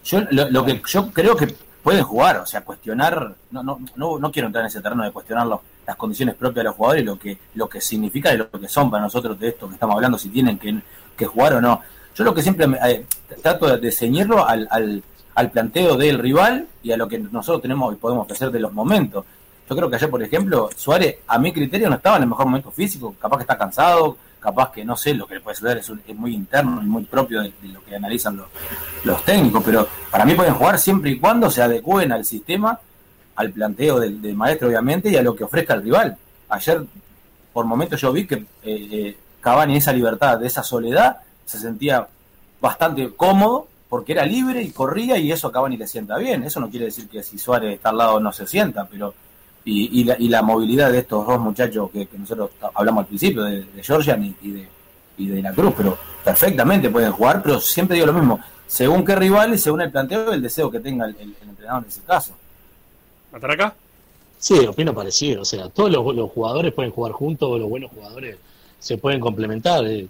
yo lo, lo que yo creo que pueden jugar, o sea, cuestionar, no, no, no, no quiero entrar en ese terreno de cuestionar las condiciones propias de los jugadores, lo que, lo que significa y lo que son para nosotros de esto que estamos hablando, si tienen que, que jugar o no. Yo lo que siempre me- eh, trato de, de ceñirlo al, al, al planteo del rival y a lo que nosotros tenemos y podemos ofrecer de los momentos. Yo creo que ayer, por ejemplo, Suárez, a mi criterio, no estaba en el mejor momento físico. Capaz que está cansado, capaz que no sé lo que le puede suceder, es, un- es muy interno y muy propio de, lo que analizan los, los técnicos. Pero para mí pueden jugar siempre y cuando se adecúen al sistema, al planteo del, del maestro, obviamente, y a lo que ofrezca el rival. Ayer, por momentos, yo vi que eh, eh, Cavani, esa libertad, de esa soledad, se sentía bastante cómodo porque era libre y corría y eso a Cavani le sienta bien. Eso no quiere decir que si Suárez está al lado no se sienta, pero y, y la, y la movilidad de estos dos muchachos que, que nosotros hablamos al principio, de, de Georgian y, y de, y de la Cruz, pero perfectamente pueden jugar, pero siempre digo lo mismo, según qué rival y según el planteo y el deseo que tenga el, el- el entrenador en ese caso. ¿Matraca? Sí, opino parecido. O sea, todos los, los jugadores pueden jugar juntos, los buenos jugadores se pueden complementar. Eh,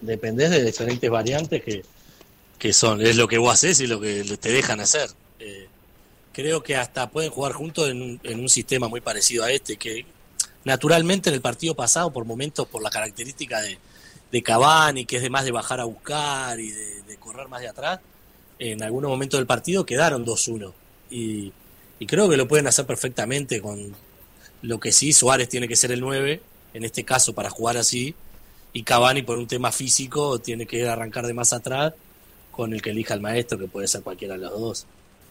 dependés de diferentes variantes que, que son, es lo que vos haces y lo que te dejan hacer. Eh, creo que hasta pueden jugar juntos en en un sistema muy parecido a este, que naturalmente en el partido pasado, por momentos, por la característica de, de Cavani, que es de más de bajar a buscar y de, correr más de atrás, en algunos momentos del partido quedaron 2-1. Y, y creo que lo pueden hacer perfectamente con lo que sí, Suárez tiene que ser el 9, en este caso para jugar así, y Cavani por un tema físico tiene que arrancar de más atrás con el que elija el maestro, que puede ser cualquiera de los dos.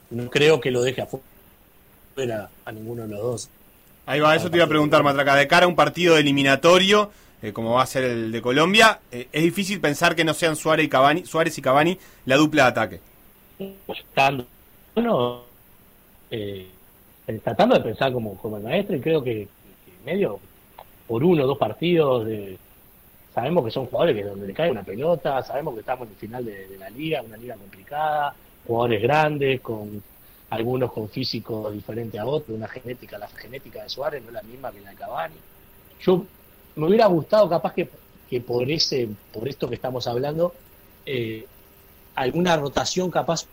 No creo que lo deje afuera a ninguno de los dos. Ahí va, eso te iba a preguntar, Matraca. De cara a un partido eliminatorio, eh, como va a ser el de Colombia, eh, es difícil pensar que no sean Suárez y Cavani, Suárez y Cavani la dupla de ataque. Pues, estando uno eh, tratando de pensar como, como el maestro y creo que, que medio por uno o dos partidos de, sabemos que son jugadores que donde le cae una pelota, sabemos que estamos en el final de, de la liga, una liga complicada, jugadores grandes, con algunos con físico diferente a otros, una genética, la genética de Suárez no es la misma que la de Cavani. Yo me hubiera gustado capaz que, que por ese, por esto que estamos hablando, eh, alguna rotación capaz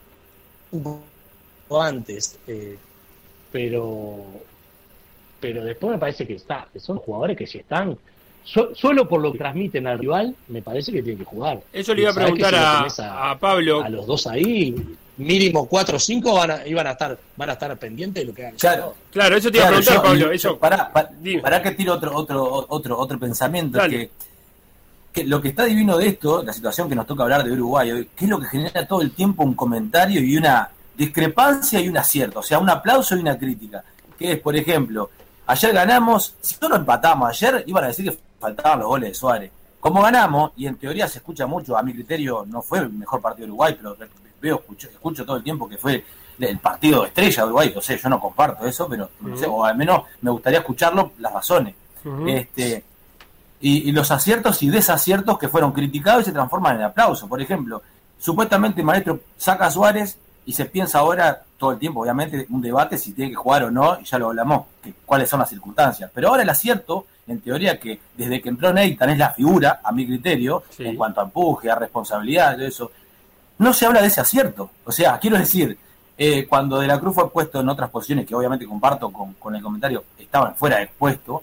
un poco antes, eh, pero pero después me parece que está, que son jugadores que si están so- solo por lo que transmiten al rival, me parece que tienen que jugar. Eso le iba a preguntar a, a Pablo. a los dos ahí, mínimo cuatro o cinco van a, iban a estar, van a estar pendientes de lo que hagan. Claro. Claro, eso te iba a preguntar, yo- Pablo. Eso, Pará, pa- pará que tiro otro, otro, otro, otro pensamiento. Que, que lo que está divino de esto, la situación que nos toca hablar de Uruguay hoy, que es lo que genera todo el tiempo un comentario y una discrepancia y un acierto, o sea, un aplauso y una crítica. Que es, por ejemplo, ayer ganamos, si no lo empatamos ayer, iban a decir que faltaban los goles de Suárez. Como ganamos, y en teoría se escucha mucho, a mi criterio no fue el mejor partido de Uruguay, pero veo, escucho, escucho todo el tiempo que fue el partido de estrella de Uruguay, o sea, yo no comparto eso, pero no sé, o al menos me gustaría escucharlo, las razones. Este, y, y los aciertos y desaciertos que fueron criticados y se transforman en aplauso. Por ejemplo, supuestamente el maestro saca a Suárez y se piensa ahora todo el tiempo, obviamente, un debate si tiene que jugar o no, y ya lo hablamos, que, cuáles son las circunstancias. Pero ahora el acierto, en teoría, que desde que entró Nathan es la figura, a mi criterio, en cuanto a empuje, a responsabilidad, todo eso, no se habla de ese acierto. O sea, quiero decir, eh, cuando De la Cruz fue puesto en otras posiciones, que obviamente comparto con, con el comentario, estaban fuera de puesto,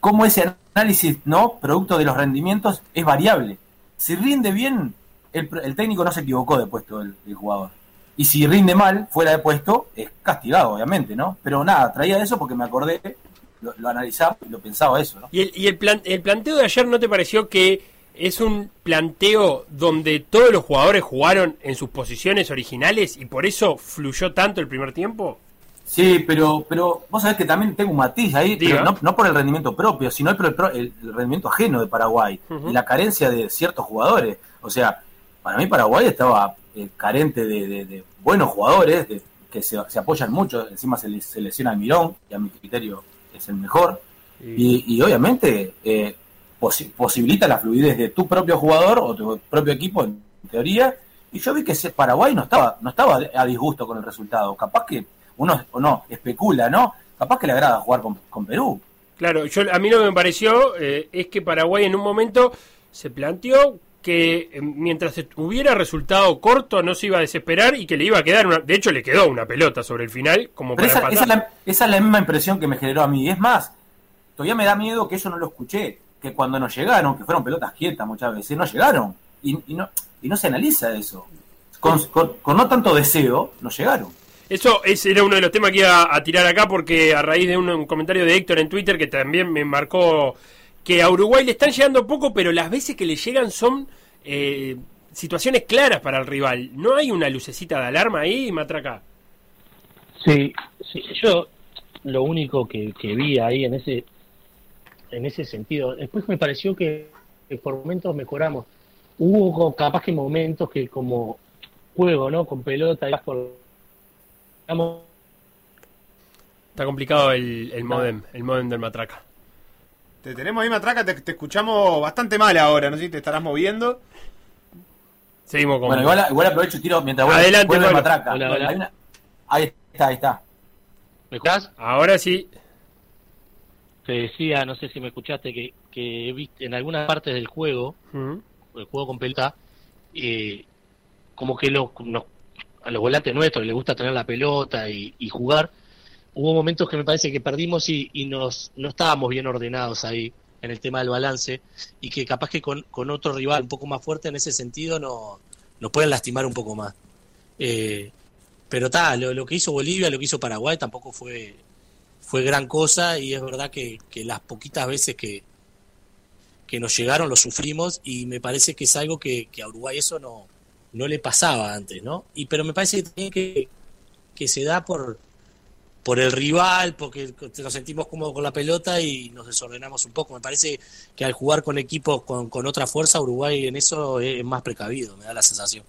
cómo ese análisis, ¿no? Producto de los rendimientos, es variable. Si rinde bien, el, el técnico no se equivocó de puesto del, del jugador. Y si rinde mal, fuera de puesto, es castigado, obviamente, ¿no? Pero nada, traía eso porque me acordé, lo, lo analizaba y lo pensaba eso, ¿no? ¿Y, el, y el, plan- el planteo de ayer no te pareció que es un planteo donde todos los jugadores jugaron en sus posiciones originales y por eso fluyó tanto el primer tiempo? Sí, pero, pero vos sabés que también tengo un matiz ahí, pero no, no por el rendimiento propio, sino por el, el- el rendimiento ajeno de Paraguay y la carencia de ciertos jugadores. O sea, para mí Paraguay estaba eh, carente de, de- de buenos jugadores de- que se, se apoyan mucho, encima se, se lesiona Mirón, y a mi criterio es el mejor, y, y obviamente eh, posi- posibilita la fluidez de tu propio jugador o tu propio equipo en teoría, y yo vi que ese Paraguay no estaba, no estaba a disgusto con el resultado, capaz que uno o no especula, ¿no? Capaz que le agrada jugar con, con Perú. Claro, yo a mí lo que me pareció eh, es que Paraguay en un momento se planteó que eh, mientras hubiera resultado corto no se iba a desesperar y que le iba a quedar una, de hecho le quedó una pelota sobre el final como Pero para esa, es la, esa es la misma impresión que me generó a mí. Es más, todavía me da miedo que eso no lo escuché, que cuando nos llegaron, que fueron pelotas quietas muchas veces, no llegaron. Y, y no, y no se analiza eso. Con, con- con no tanto deseo, no llegaron. Eso ese era uno de los temas que iba a tirar acá porque a raíz de un, un comentario de Héctor en Twitter que también me marcó que a Uruguay le están llegando poco, pero las veces que le llegan son eh, situaciones claras para el rival. ¿No hay una lucecita de alarma ahí, Matraca? Sí, sí, yo lo único que, que vi ahí en ese en ese sentido, después me pareció que, que por momentos mejoramos. Hubo capaz que momentos que como juego, ¿no? Con pelota y vas por digamos, Está complicado el, el modem, el modem del Matraca. Te tenemos ahí, Matraca, te, te escuchamos bastante mal ahora, no sé si te estarás moviendo. Seguimos con... Bueno, igual, igual aprovecho y tiro mientras Adelante, vuelve Pablo. Matraca. Hola, hola. Hay una- Ahí está, ahí está. ¿me escuchás? Ahora sí. Te decía, no sé si me escuchaste, que, que viste en algunas partes del juego, Ujú. el juego con pelota, eh, como que los, a los volantes nuestros les gusta tener la pelota y, y jugar. Hubo momentos que me parece que perdimos y, y nos, no estábamos bien ordenados ahí en el tema del balance y que capaz que con, con otro rival un poco más fuerte en ese sentido no, nos pueden lastimar un poco más. Eh, pero tal, lo, lo que hizo Bolivia, lo que hizo Paraguay tampoco fue, fue gran cosa y es verdad que, que las poquitas veces que, que nos llegaron lo sufrimos y me parece que es algo que, que a Uruguay eso no, no le pasaba antes, ¿no? Y pero me parece que que, que se da por, por el rival, porque nos sentimos cómodos con la pelota y nos desordenamos un poco. Me parece que al jugar con equipos con, con otra fuerza, Uruguay en eso es más precavido, me da la sensación.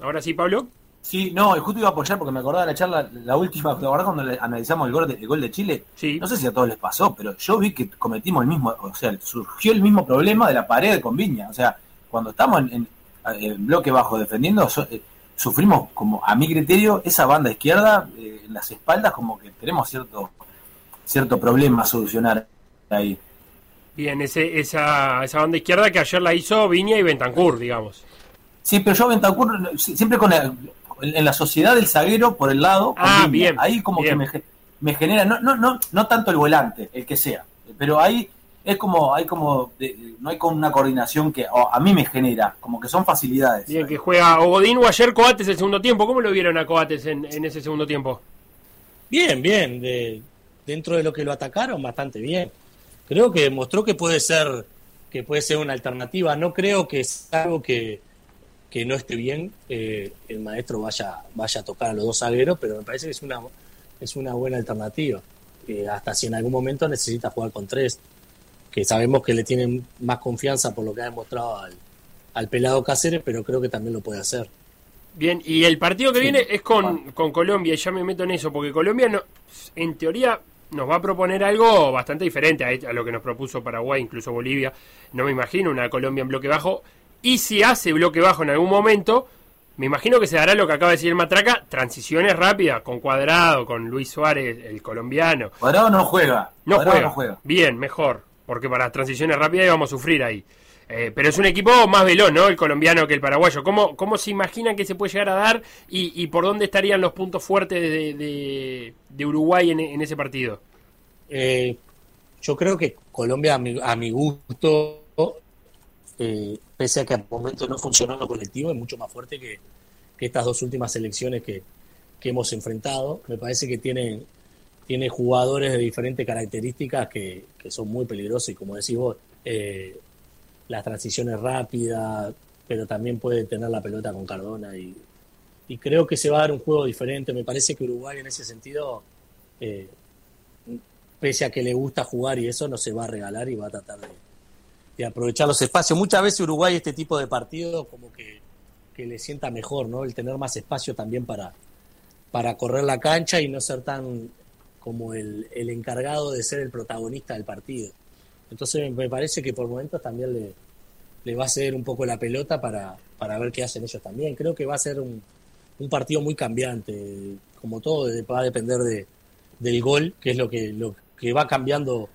Ahora sí, Pablo. Sí, no, justo iba a apoyar porque me acordaba de la charla, la última, ¿te acordás cuando analizamos el gol, de, el gol de Chile? Sí. No sé si a todos les pasó, pero yo vi que cometimos el mismo, o sea, surgió el mismo problema de la pared con Viña. O sea, cuando estamos en, en- en bloque bajo defendiendo, so- eh, sufrimos como, a mi criterio, esa banda izquierda, eh, en las espaldas, como que tenemos cierto, cierto problema a solucionar ahí. Bien, ese, esa, esa banda izquierda que ayer la hizo Viña y Bentancur, digamos. Sí, pero yo Bentancur siempre con la- en la sociedad del zaguero por el lado, Ah, Viña. bien, ahí como bien. que me, me genera, no, no, no, no tanto el volante, el que sea, pero ahí es como, hay como, de- no hay como una coordinación que o a mí me genera, como que son facilidades. Bien, que juega o Godín o ayer Coates el segundo tiempo. ¿Cómo lo vieron a Coates en, en ese segundo tiempo? Bien, bien, de, dentro de lo que lo atacaron, bastante bien. Creo que demostró que puede ser que puede ser una alternativa. No creo que es algo que, que no esté bien eh, el maestro vaya vaya a tocar a los dos zagueros, pero me parece que es una es una buena alternativa. Eh, hasta si en algún momento necesita jugar con tres, que sabemos que le tienen más confianza por lo que ha demostrado al, al pelado Cáceres, pero creo que también lo puede hacer. Bien, y el partido que Sí. viene es con, con Colombia, y ya me meto en eso, porque Colombia, no, en teoría, nos va a proponer algo bastante diferente a, a lo que nos propuso Paraguay, incluso Bolivia. No me imagino una Colombia en bloque bajo. Y si hace bloque bajo en algún momento, me imagino que se dará lo que acaba de decir el Matraca, transiciones rápidas, con Cuadrado, con Luis Suárez, el colombiano. Cuadrado no juega, No Cuadrado juega. no juega. Bien, mejor. Porque para las transiciones rápidas íbamos a sufrir ahí. Eh, pero es un equipo más veloz, ¿no? El colombiano que el paraguayo. ¿Cómo, cómo se imaginan que se puede llegar a dar y, por dónde estarían los puntos fuertes de, Uruguay en, ese partido? Eh, yo creo que Colombia, a mi, gusto, eh, pese a que al momento no funcionó en lo colectivo, es mucho más fuerte que, estas dos últimas elecciones que, que hemos enfrentado. Me parece que tiene, tiene jugadores de diferentes características que, que son muy peligrosos y como decís vos, eh, las transiciones rápidas, pero también puede tener la pelota con Cardona y, y creo que se va a dar un juego diferente. Me parece que Uruguay en ese sentido... eh, pese a que le gusta jugar y eso, no se va a regalar y va a tratar de, de aprovechar los espacios. Muchas veces Uruguay este tipo de partidos como que, que le sienta mejor, ¿no? El tener más espacio también para, para correr la cancha y no ser tan como el, el encargado de ser el protagonista del partido. Entonces me parece que por momentos también le, le va a ceder un poco la pelota para, para ver qué hacen ellos también. Creo que va a ser un, un partido muy cambiante. Como todo, va a depender de, del gol, que es lo que, lo que va cambiando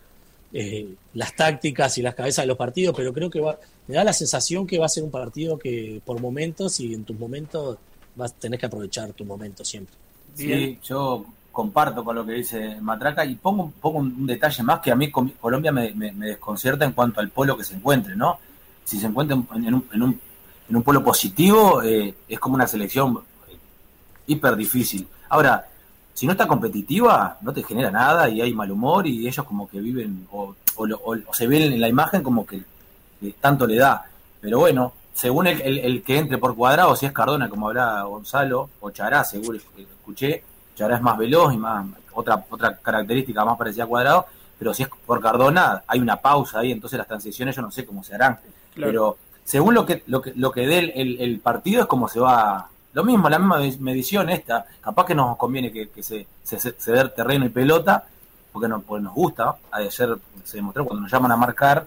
eh, las tácticas y las cabezas de los partidos, pero creo que va, me da la sensación que va a ser un partido que por momentos y en tus momentos vas tenés que aprovechar tu momento siempre. Sí, yo comparto con lo que dice Matraca y pongo, pongo un, detalle más que a mí Colombia me, me- desconcierta en cuanto al polo que se encuentre, ¿no? Si se encuentra en, un, en, un, en un polo positivo, eh, es como una selección eh, hiper difícil. Ahora, si no está competitiva, no te genera nada y hay mal humor y ellos como que viven o, o o- o se ven en la imagen como que, tanto le da. Pero bueno, según el, el- el que entre por cuadrado, si es Cardona, como hablaba Gonzalo, o Chará, seguro escuché, Chará es más veloz y más otra otra característica más parecida a cuadrado, pero si es por Cardona, hay una pausa ahí, entonces las transiciones yo no sé cómo se harán. Claro. Pero según lo que lo que, lo que dé el, partido es como se va. Lo mismo, la misma medición esta. Capaz que nos conviene que, que se, se, se ceder terreno y pelota, porque, no, porque nos gusta. Ayer se demostró cuando nos llaman a marcar,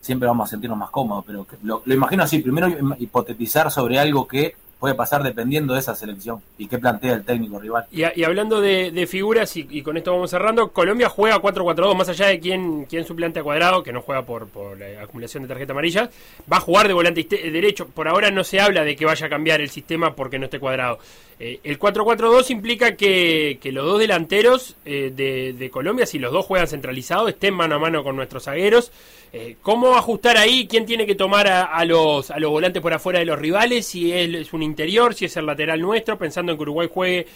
siempre vamos a sentirnos más cómodos. Pero lo, lo imagino así: primero im- hipotetizar sobre algo que puede pasar dependiendo de esa selección y qué plantea el técnico rival. Y, hablando de, de figuras, y, con esto vamos cerrando, Colombia juega 4-4-2, más allá de quién, quién suplante a cuadrado, que no juega por, por la acumulación de tarjeta amarilla, va a jugar de volante derecho. Por ahora no se habla de que vaya a cambiar el sistema porque no esté cuadrado. Eh, el 4-4-2 implica que, que los dos delanteros eh, de, de Colombia, si los dos juegan centralizados, estén mano a mano con nuestros zagueros. Eh, ¿Cómo ajustar ahí? ¿Quién tiene que tomar a, a los, a los volantes por afuera de los rivales? Si él es un interior, si es el lateral nuestro, pensando en que Uruguay juegue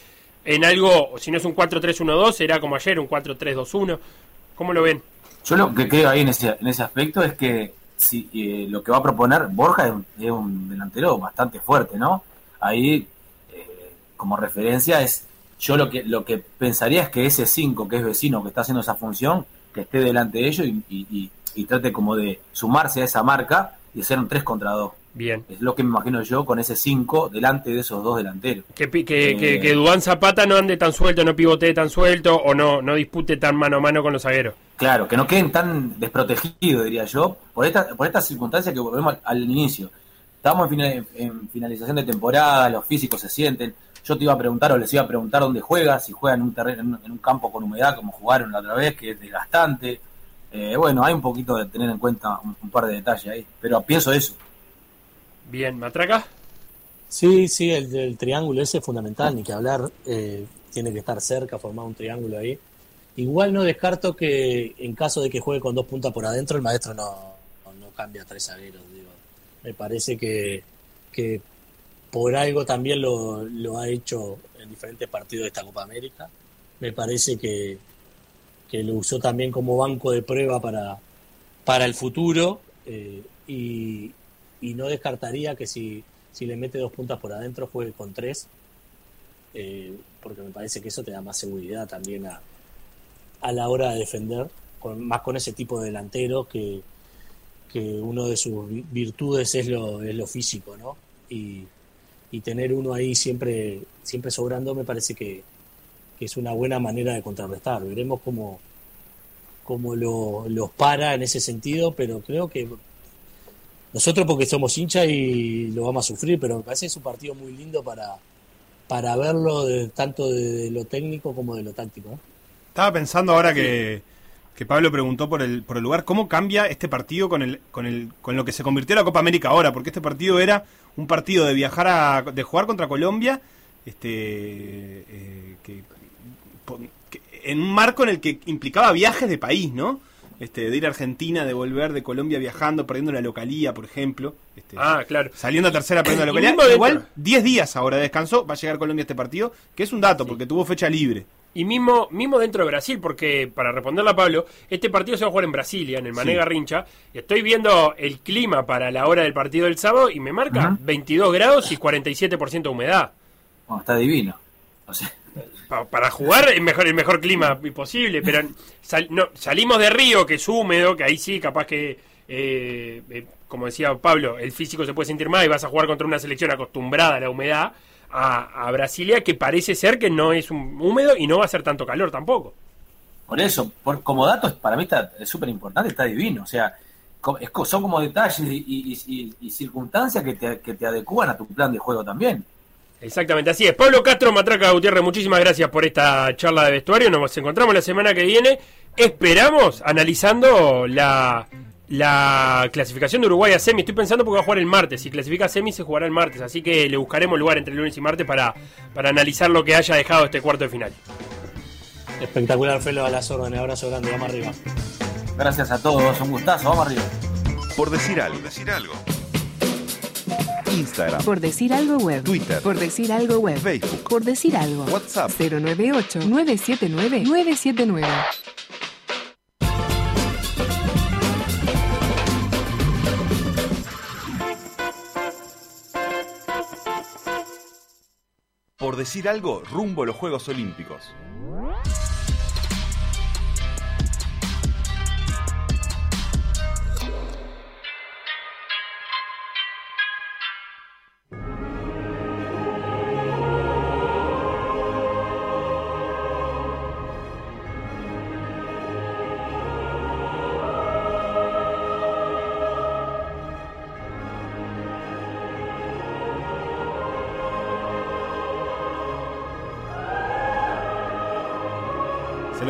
en algo, si no es un 4-3-1-2, será como ayer, un 4-3-2-1. ¿Cómo lo ven? Yo lo que creo ahí en ese, en ese aspecto es que si eh, lo que va a proponer Borja es es un delantero bastante fuerte, ¿no? Ahí, como referencia, es yo lo que lo que pensaría es que ese 5 que es vecino, que está haciendo esa función, que esté delante de ellos y, y- y- y trate como de sumarse a esa marca y hacer un 3 contra 2. Bien. Es lo que me imagino yo con ese 5 delante de esos dos delanteros. Que, pi- que, Eh, que, que Zapata no ande tan suelto, no pivotee tan suelto o no, no dispute tan mano a mano con los zagueros. Claro, que no queden tan desprotegidos, diría yo, por esta, por esta circunstancia que volvemos al, al inicio. Estamos en finalización de temporada, los físicos se sienten. Yo te iba a preguntar o les iba a preguntar dónde juega, si juega en un terreno, en un, en un campo con humedad como jugaron la otra vez, que es desgastante. Eh, bueno, hay un poquito de tener en cuenta un, un par de detalles ahí, pero pienso eso. Bien, ¿Matraca? Sí, sí, el del triángulo ese es fundamental, ni que hablar, eh, tiene que estar cerca, formar un triángulo ahí. Igual no descarto que en caso de que juegue con dos puntas por adentro, el maestro no, no cambia a tres zagueros. Digo. Me parece que, que por algo también lo, ha hecho en diferentes partidos de esta Copa América. Me parece que, que lo usó también como banco de prueba para, para el futuro eh, y, no descartaría que si, si le mete dos puntas por adentro juegue con tres, eh, porque me parece que eso te da más seguridad también a, a la hora de defender, con, más con ese tipo de delantero que, que uno de sus vi- virtudes es lo, es lo físico, ¿no? Y, y tener uno ahí siempre, siempre sobrando me parece que, que es una buena manera de contrarrestar. Veremos cómo, cómo lo, los para en ese sentido, pero creo que nosotros porque somos hinchas y lo vamos a sufrir, pero me parece que es un partido muy lindo para, para verlo de, tanto de lo técnico como de lo táctico. Estaba pensando ahora que, que Pablo preguntó por el, por el lugar, ¿cómo cambia este partido con, el, con, el, con lo que se convirtió la Copa América ahora? Porque este partido era un partido de viajar a, de jugar contra Colombia, este, eh, que, en un marco en el que implicaba viajes de país, ¿no? Este, de ir a Argentina, de volver de Colombia viajando, perdiendo la localía, por ejemplo. Este, Ah, claro. Saliendo a tercera, perdiendo la dentro- Igual 10 días ahora de descanso va a llegar Colombia a este partido, que es un dato, porque tuvo fecha libre. Y mismo, mismo dentro de Brasil, porque para responderle a Pablo, este partido se va a jugar en Brasilia, en el Mané Sí. Garrincha, y estoy viendo el clima para la hora del partido del sábado y me marca 22 grados y 47% de humedad. Bueno, está divino. O sea, Pa- para jugar el mejor, el mejor clima posible, pero sal- no, salimos de Río, que es húmedo, que ahí sí, capaz que, eh, eh, como decía Pablo, el físico se puede sentir más y vas a jugar contra una selección acostumbrada a la humedad, a, a Brasilia, que parece ser que no es un húmedo y no va a ser tanto calor tampoco. Por eso, por, como dato, para mí está es súper importante, está divino. O sea, es son como detalles y, y- y- y circunstancias que te, que te adecúan a tu plan de juego también. Exactamente, así es. Pablo Castro, Matraca Gutiérrez, muchísimas gracias por esta charla de vestuario. Nos encontramos la semana que viene. Esperamos analizando la, la clasificación de Uruguay a semi. Estoy pensando porque va a jugar el martes. Si clasifica a semi, se jugará el martes. Así que le buscaremos lugar entre lunes y martes para, para analizar lo que haya dejado este cuarto de final. Espectacular, Felo, a las órdenes. Abrazo grande, vamos arriba. Gracias a todos, un gustazo, vamos arriba. Por decir algo. decir algo. Instagram, Por decir algo web. Twitter, Por decir algo web. Facebook, Por decir algo. WhatsApp. 098-979-979. Por decir algo, rumbo a los Juegos Olímpicos.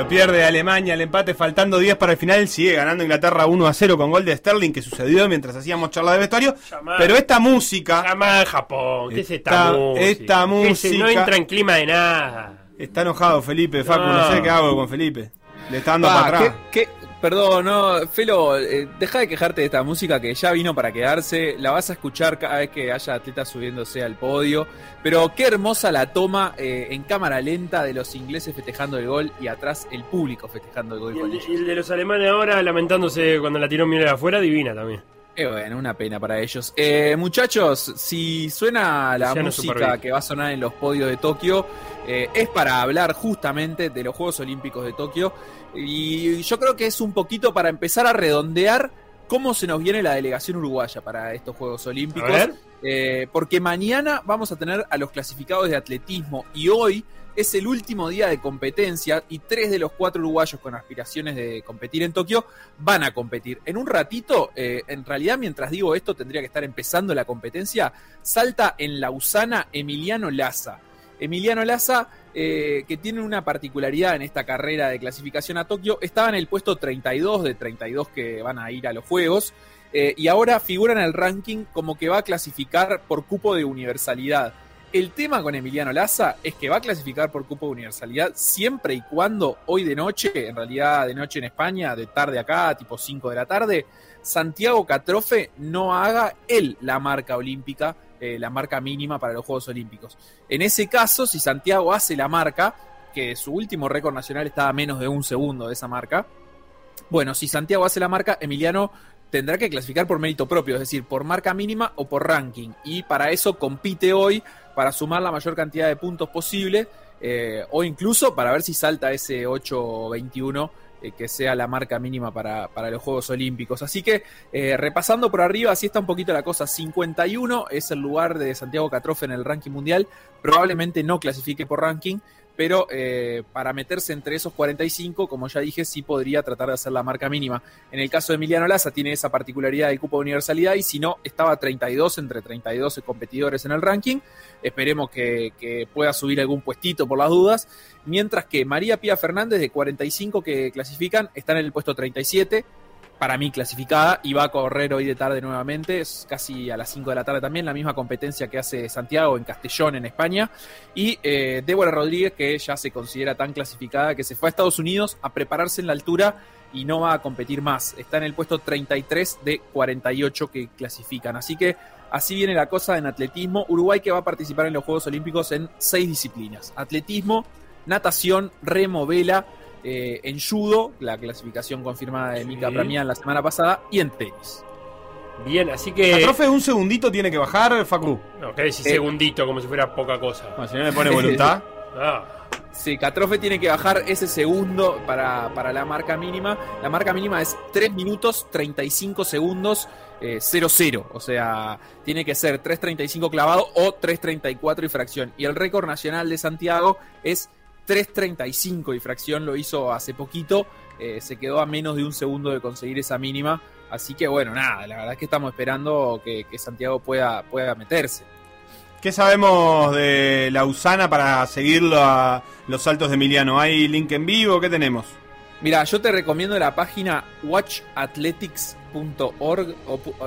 Lo pierde Alemania, el empate faltando 10 para el final, sigue ganando Inglaterra 1 a 0 con gol de Sterling que sucedió mientras hacíamos charla de vestuario. Llamá. Pero esta música, Llama a Japón. ¿Qué es esta, Esta- música? esta ¿Qué es- No música- entra en clima de nada. está enojado Felipe, Facu, no, No. sé qué hago con Felipe. Le está dando Pa, para atrás. ¿qué- qué? Perdón, no, Felo, eh, deja de quejarte de esta música que ya vino para quedarse. La vas a escuchar cada vez que haya atletas subiéndose al podio. Pero qué hermosa la toma eh, en cámara lenta de los ingleses festejando el gol y atrás el público festejando el gol Y con el, ellos. y el de los alemanes ahora lamentándose cuando la tiró Müller afuera, divina también. Eh, bueno, una pena para ellos. Eh, muchachos, si suena la Luciano música que va a sonar en los podios de Tokio, eh, es para hablar justamente de los Juegos Olímpicos de Tokio. Y yo creo que es un poquito para empezar a redondear cómo se nos viene la delegación uruguaya para estos Juegos Olímpicos. A ver. Eh, porque mañana vamos a tener a los clasificados de atletismo y hoy es el último día de competencia y tres de los cuatro uruguayos con aspiraciones de competir en Tokio van a competir. En un ratito, eh, en realidad mientras digo esto tendría que estar empezando la competencia, salta en Lausana Emiliano Laza. Emiliano Laza, eh, que tiene una particularidad en esta carrera de clasificación a Tokio, estaba en el puesto 32 de 32 que van a ir a los Juegos. eh, y ahora figura en el ranking como que va a clasificar por cupo de universalidad. El tema con Emiliano Laza es que va a clasificar por cupo de universalidad siempre y cuando hoy de noche, en realidad de noche en España, de tarde acá, tipo 5 de la tarde, Santiago Catrofe no haga él la marca olímpica, eh, la marca mínima para los Juegos Olímpicos. En ese caso, si Santiago hace la marca, que su último récord nacional está a menos de un segundo de esa marca, bueno, si Santiago hace la marca, Emiliano tendrá que clasificar por mérito propio, es decir, por marca mínima o por ranking. Y para eso compite hoy para sumar la mayor cantidad de puntos posible eh, o incluso para ver si salta ese 8-21 eh, que sea la marca mínima para, para los Juegos Olímpicos. Así que eh, repasando por arriba, así está un poquito la cosa. 51 es el lugar de Santiago Catrofe en el ranking mundial. Probablemente no clasifique por ranking, pero eh, para meterse entre esos 45, como ya dije, sí podría tratar de hacer la marca mínima. En el caso de Emiliano Laza tiene esa particularidad del cupo de universalidad y si no, estaba 32 entre 32 competidores en el ranking. Esperemos que, que pueda subir algún puestito por las dudas. Mientras que María Pía Fernández, de 45 que clasifican, está en el puesto 37 para mí clasificada y va a correr hoy de tarde nuevamente, es casi a las 5 de la tarde también, la misma competencia que hace Santiago en Castellón, en España. Y eh, Débora Rodríguez, que ya se considera tan clasificada que se fue a Estados Unidos a prepararse en la altura y no va a competir más. Está en el puesto 33 de 48 que clasifican. Así que así viene la cosa en atletismo. Uruguay que va a participar en los Juegos Olímpicos en seis disciplinas. Atletismo, natación, remo, vela, eh, en judo, la clasificación confirmada de Mika Pramián la semana pasada, y en tenis. Bien, así que. La profe un segundito tiene que bajar, Facu. No, que decís Eh, segundito, como si fuera poca cosa. Bueno, si no le pone voluntad. Ah, Sí, Catrofe tiene que bajar ese segundo para, para la marca mínima. La marca mínima es 3 minutos 35 segundos eh, 0-0. O sea, tiene que ser 3.35 clavado o 3.34 y fracción. Y el récord nacional de Santiago es 3.35 y fracción. Lo hizo hace poquito. eh, se quedó a menos de un segundo de conseguir esa mínima. Así que bueno, nada, la verdad es que estamos esperando que, que Santiago pueda, pueda meterse. ¿Qué sabemos de Lausana para seguirlo a los saltos de Emiliano? ¿Hay link en vivo? ¿Qué tenemos? Mira, yo te recomiendo la página watchathletics.org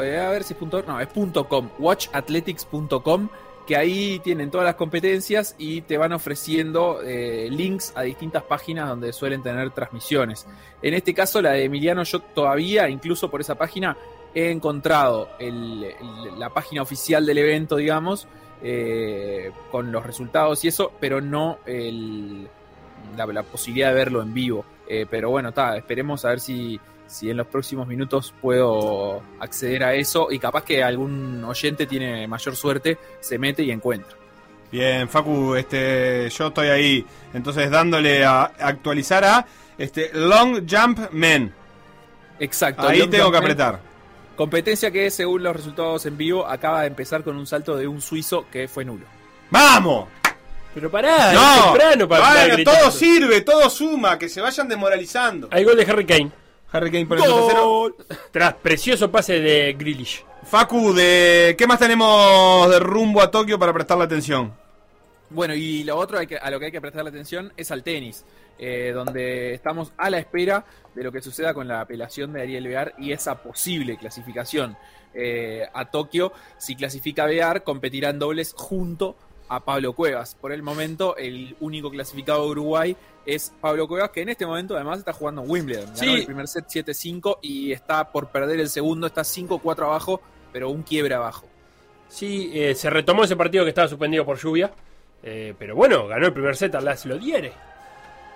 eh, a ver si es punto no, es punto .com, watchathletics.com que ahí tienen todas las competencias y te van ofreciendo eh, links a distintas páginas donde suelen tener transmisiones. En este caso, la de Emiliano, yo todavía, incluso por esa página, he encontrado la página oficial del evento, digamos, eh, con los resultados y eso, pero no la, posibilidad de verlo en vivo. Eh, pero bueno, esperemos a ver si, si en los próximos minutos puedo acceder a eso y capaz que algún oyente tiene mayor suerte, se mete y encuentra. Bien, Facu, este, yo estoy ahí, entonces dándole a actualizar a este Long Jump Men. Exacto. Ahí Long tengo Jump que apretar. Competencia que, según los resultados en vivo, acaba de empezar con un salto de un suizo que fue nulo. ¡Vamos! Pero pará, no, es temprano para Bueno, todo sirve, todo suma, que se vayan desmoralizando. Hay gol de Harry Kane. Harry Kane pone el 2 a 0. Tras precioso pase de Grealish. Facu, de ¿qué más tenemos de rumbo a Tokio para prestarle atención? Bueno, y lo otro hay que- a lo que hay que prestarle atención es al tenis, eh, donde estamos a la espera de lo que suceda con la apelación de Ariel Bear y esa posible clasificación eh, a Tokio. Si clasifica Bear, competirá en dobles junto a Pablo Cuevas. Por el momento, el único clasificado de Uruguay es Pablo Cuevas, que en este momento además está jugando en Wimbledon. Ganó Sí. el primer set 7-5 y está por perder el segundo, está 5-4 abajo, pero un quiebre abajo. Sí, eh, se retomó ese partido que estaba suspendido por lluvia. eh, pero bueno, ganó el primer set a Las Lodiere.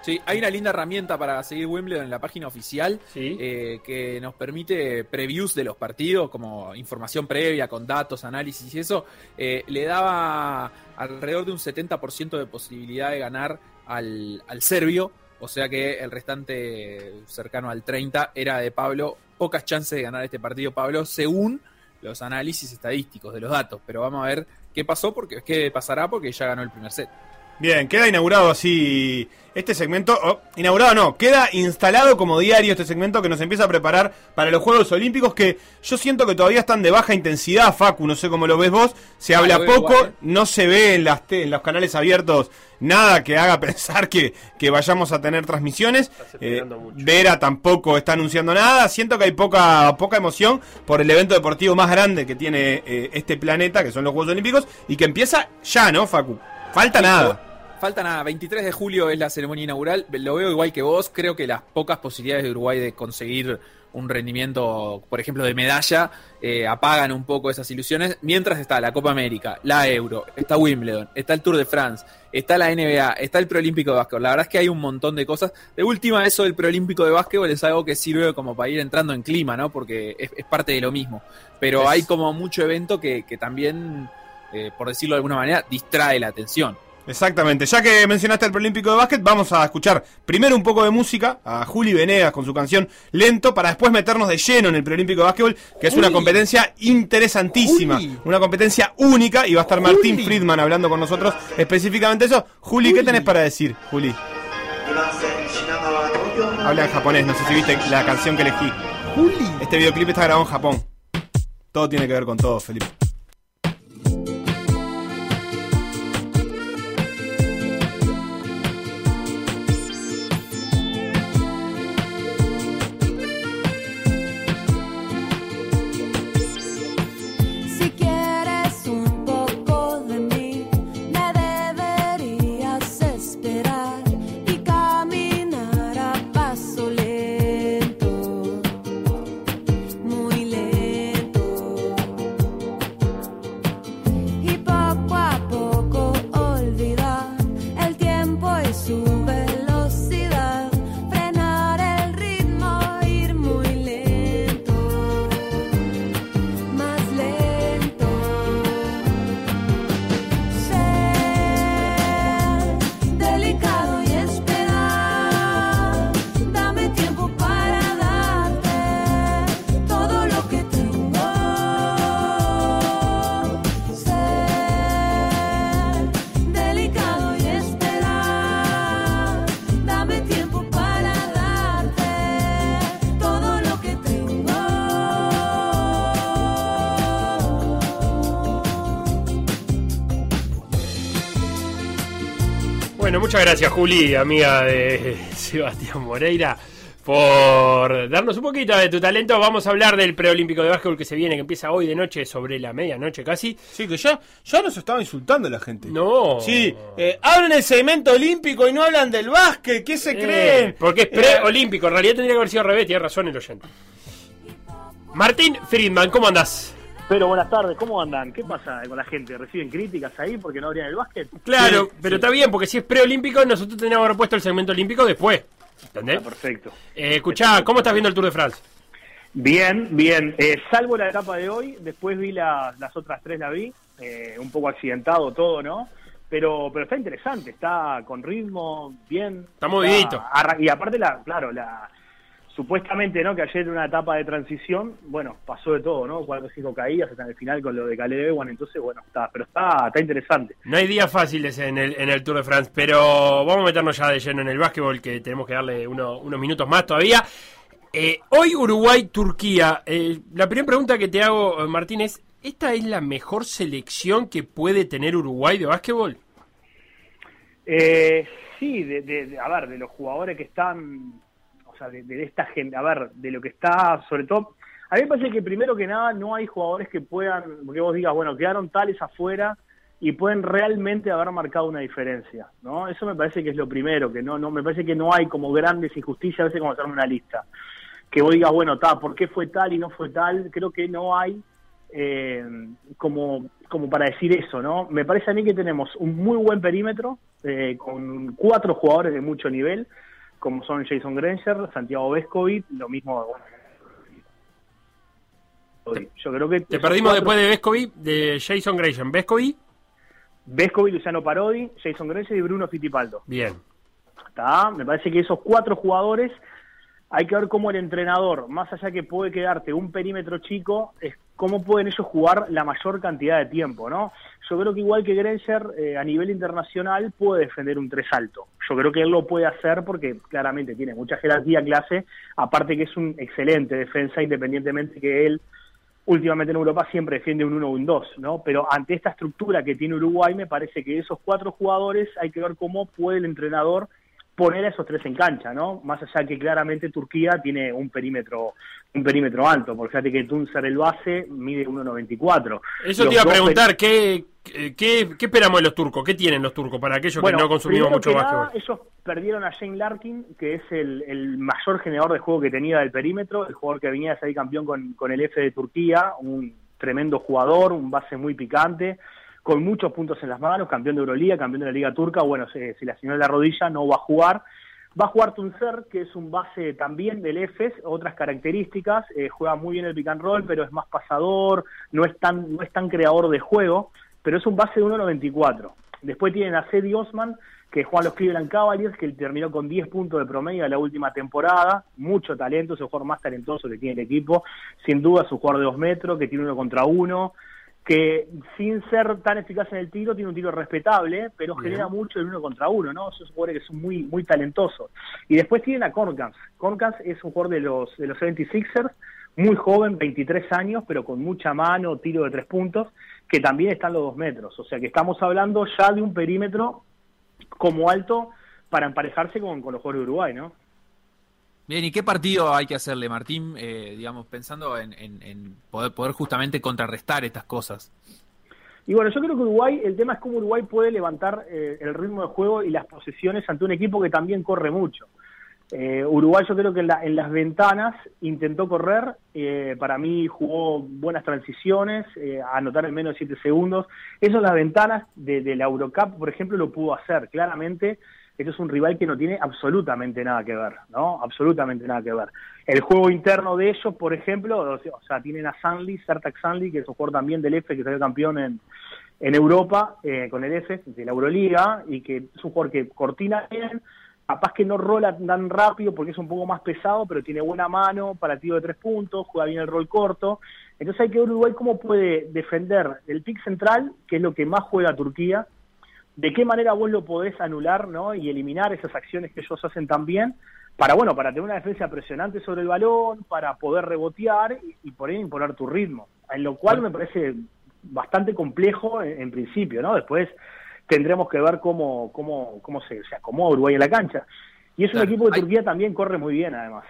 Sí, hay una linda herramienta para seguir Wimbledon en la página oficial eh, que nos permite previews de los partidos, como información previa con datos, análisis y eso. Eh, le daba alrededor de un 70% de posibilidad de ganar al, al serbio, o sea que el restante cercano al 30 era de Pablo. Pocas chances de ganar este partido, Pablo, según los análisis estadísticos de los datos. Pero vamos a ver qué pasó, porque qué pasará, porque ya ganó el primer set. Bien, queda inaugurado así este segmento. oh, inaugurado no, queda instalado como diario este segmento que nos empieza a preparar para los Juegos Olímpicos que yo siento que todavía están de baja intensidad, Facu, no sé cómo lo ves vos. Se Ah, habla poco, igual, ¿eh? no se ve en, las te- en los canales abiertos nada que haga pensar que, que vayamos a tener transmisiones. Eh, Vera tampoco está anunciando nada. Siento que hay poca, poca emoción por el evento deportivo más grande que tiene eh, este planeta, que son los Juegos Olímpicos, y que empieza ya, ¿no, Facu? Falta nada. Falta nada, 23 de julio es la ceremonia inaugural. Lo veo igual que vos. Creo que las pocas posibilidades de Uruguay de conseguir un rendimiento, por ejemplo, de medalla, eh, apagan un poco esas ilusiones. Mientras está la Copa América, la Euro, está Wimbledon, está el Tour de France, está la NBA, está el Preolímpico de Básquetbol. La verdad es que hay un montón de cosas. De última, eso del Preolímpico de Básquetbol es algo que sirve como para ir entrando en clima, ¿no? Porque es, es parte de lo mismo. Pero Es- hay como mucho evento que, que también, eh, por decirlo de alguna manera, distrae la atención. Exactamente, ya que mencionaste el Preolímpico de Básquet, vamos a escuchar primero un poco de música a Juli Venegas con su canción Lento, para después meternos de lleno en el Preolímpico de Básquetbol, que es una competencia interesantísima, una competencia única, y va a estar Martín. Friedman hablando con nosotros específicamente eso. Juli, ¿qué tenés para decir, Juli? Habla en japonés, no sé si viste la canción que elegí. Juli. Este videoclip está grabado en Japón. Todo tiene que ver con todo, Felipe. Muchas gracias Juli, amiga de Sebastián Moreira, por darnos un poquito de tu talento. Vamos a hablar del preolímpico de básquetbol que se viene, que empieza hoy de noche, sobre la medianoche casi. Sí, que ya, ya nos estaba insultando la gente. No. Sí, eh, hablan del segmento olímpico y no hablan del básquet. ¿Qué se Eh, creen? porque es Eh, preolímpico, en realidad tendría que haber sido al revés, tiene razón el oyente. Martín Friedman, ¿cómo andás? Pero buenas tardes, ¿cómo andan? ¿Qué pasa con la gente? ¿Reciben críticas ahí porque no abrían el básquet? Claro, pero está bien, porque si es preolímpico, nosotros teníamos que haber puesto el segmento olímpico después. ¿Entendés? perfecto. Eh, escuchá, ¿cómo estás viendo el Tour de France? Bien, bien. Eh, salvo la etapa de hoy, después vi la- las otras tres, la vi. eh, un poco accidentado todo, ¿no? Pero, pero está interesante, está con ritmo, bien. Está movidito. Y aparte, la, claro, la supuestamente, ¿no? Que ayer una etapa de transición, bueno, pasó de todo, ¿no? Cuatro o cinco caídas hasta el final con lo de Caleb Ewan, entonces, bueno, está, pero está, está interesante. No hay días fáciles en el, en el Tour de France, pero vamos a meternos ya de lleno en el básquetbol, que tenemos que darle uno- unos minutos más todavía. Eh, hoy Uruguay-Turquía. Eh, la primera pregunta que te hago, eh, Martín, es, ¿esta es la mejor selección que puede tener Uruguay de básquetbol? Eh, sí, de- de- a ver, de los jugadores que están, o sea, de, de esta gente, a ver, de lo que está, sobre todo, a mí me parece que primero que nada no hay jugadores que puedan, que vos digas, bueno, quedaron tales afuera y pueden realmente haber marcado una diferencia, ¿no? Eso me parece que es lo primero, que no, no, me parece que no hay como grandes injusticias a veces como hacerme una lista. Que vos digas, bueno, ta, ¿por qué fue tal y no fue tal? Creo que no hay eh, como, como para decir eso, ¿no? Me parece a mí que tenemos un muy buen perímetro, eh, con cuatro jugadores de mucho nivel, como son Jason Granger, Santiago Vescovic, lo mismo... bueno, yo creo que Te perdimos cuatro- después de Vescovi, de Jason Grayson. ¿Vescovi? Vescovic, Luciano Parodi, Jason Granger y Bruno Fittipaldo. Bien. ¿Está? Me parece que esos cuatro jugadores hay que ver cómo el entrenador, más allá que puede quedarte un perímetro chico, es cómo pueden ellos jugar la mayor cantidad de tiempo, ¿no? Yo creo que igual que Granger, eh, a nivel internacional, puede defender un tres alto. Yo creo que él lo puede hacer porque claramente tiene mucha jerarquía clase, aparte que es un excelente defensa, independientemente que él últimamente en Europa siempre defiende un 1 o un 2, ¿no? Pero ante esta estructura que tiene Uruguay, me parece que esos cuatro jugadores hay que ver cómo puede el entrenador poner a esos tres en cancha, ¿no? Más allá que claramente Turquía tiene un perímetro un perímetro alto, porque fíjate que Tuncer el base mide 1.94. Eso Los te iba a preguntar, ¿qué, qué, qué esperamos de los turcos? ¿Qué tienen los turcos para aquellos Bueno, que no consumimos mucho que básquetbol? ellos perdieron a Shane Larkin, que es el, el mayor generador de juego que tenía del perímetro, el jugador que venía a salir campeón con, con el F de Turquía, un tremendo jugador, un base muy picante, con muchos puntos en las manos, campeón de Euroliga, campeón de la Liga Turca, bueno, se, se lesionó la rodilla, no va a jugar. Va a jugar Tuncer, que es un base también del EFES, otras características, eh, juega muy bien el pick and roll, pero es más pasador, no es tan, no es tan creador de juego, pero es un base de 1.94. Después tienen a Cedi Osman, que juega los Cleveland Cavaliers, que terminó con 10 puntos de promedio en la última temporada, mucho talento, es el jugador más talentoso que tiene el equipo, sin duda es un jugador de 2 metros, que tiene uno contra uno, que sin ser tan eficaz en el tiro, tiene un tiro respetable, pero Bien. genera mucho el uno contra uno, ¿no? Esos jugadores que son muy, muy talentosos. Y después tienen a Corkans. Corkans es un jugador de los, de los 76ers, muy joven, 23 años, pero con mucha mano, tiro de tres puntos, que también está en los dos metros. O sea que estamos hablando ya de un perímetro como alto para emparejarse con, con los jugadores de Uruguay, ¿no? Bien, ¿y qué partido hay que hacerle, Martín? Eh, digamos, pensando en, poder, poder justamente contrarrestar estas cosas. Y bueno, yo creo que Uruguay, el tema es cómo Uruguay puede levantar eh, el ritmo de juego y las posesiones ante un equipo que también corre mucho. Eh, Uruguay yo creo que en, la- en las ventanas intentó correr, eh, para mí jugó buenas transiciones, eh, anotar en menos de 7 segundos. Eso en las ventanas de, de la Eurocup, por ejemplo, lo pudo hacer. Claramente, este es un rival que no tiene absolutamente nada que ver, ¿no? Absolutamente nada que ver. El juego interno de ellos, por ejemplo, o sea, tienen a Sanli, Sertak Sanli, que es un jugador también del F, que salió campeón en, en Europa eh, con el F de la Euroliga y que es un jugador que cortina bien, capaz que no rola tan rápido porque es un poco más pesado, pero tiene buena mano para tiro de tres puntos, juega bien el rol corto. Entonces hay que ver Uruguay cómo puede defender el pick central, que es lo que más juega Turquía, de qué manera vos lo podés anular ¿no? y eliminar esas acciones que ellos hacen también, para bueno, para tener una defensa presionante sobre el balón, para poder rebotear y, y por ahí imponer tu ritmo. En lo cual me parece bastante complejo en, en principio, ¿no? Después tendremos que ver cómo, cómo, cómo se, se acomoda Uruguay en la cancha. Y es un equipo de Turquía también corre muy bien, además.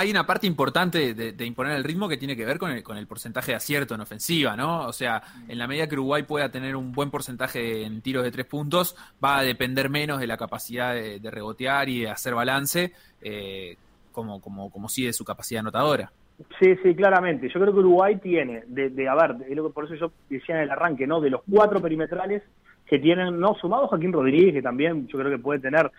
Hay una parte importante de, de imponer el ritmo que tiene que ver con el, con el porcentaje de acierto en ofensiva, ¿no? O sea, en la medida que Uruguay pueda tener un buen porcentaje en tiros de tres puntos, va a depender menos de la capacidad de, de rebotear y de hacer balance, eh, como, como, como sí de su capacidad anotadora. Sí, sí, claramente. Yo creo que Uruguay tiene, de, de a ver, que- por eso yo decía en el arranque, ¿no? De los cuatro perimetrales que tienen, no sumado Joaquín Rodríguez, que también yo creo que puede tener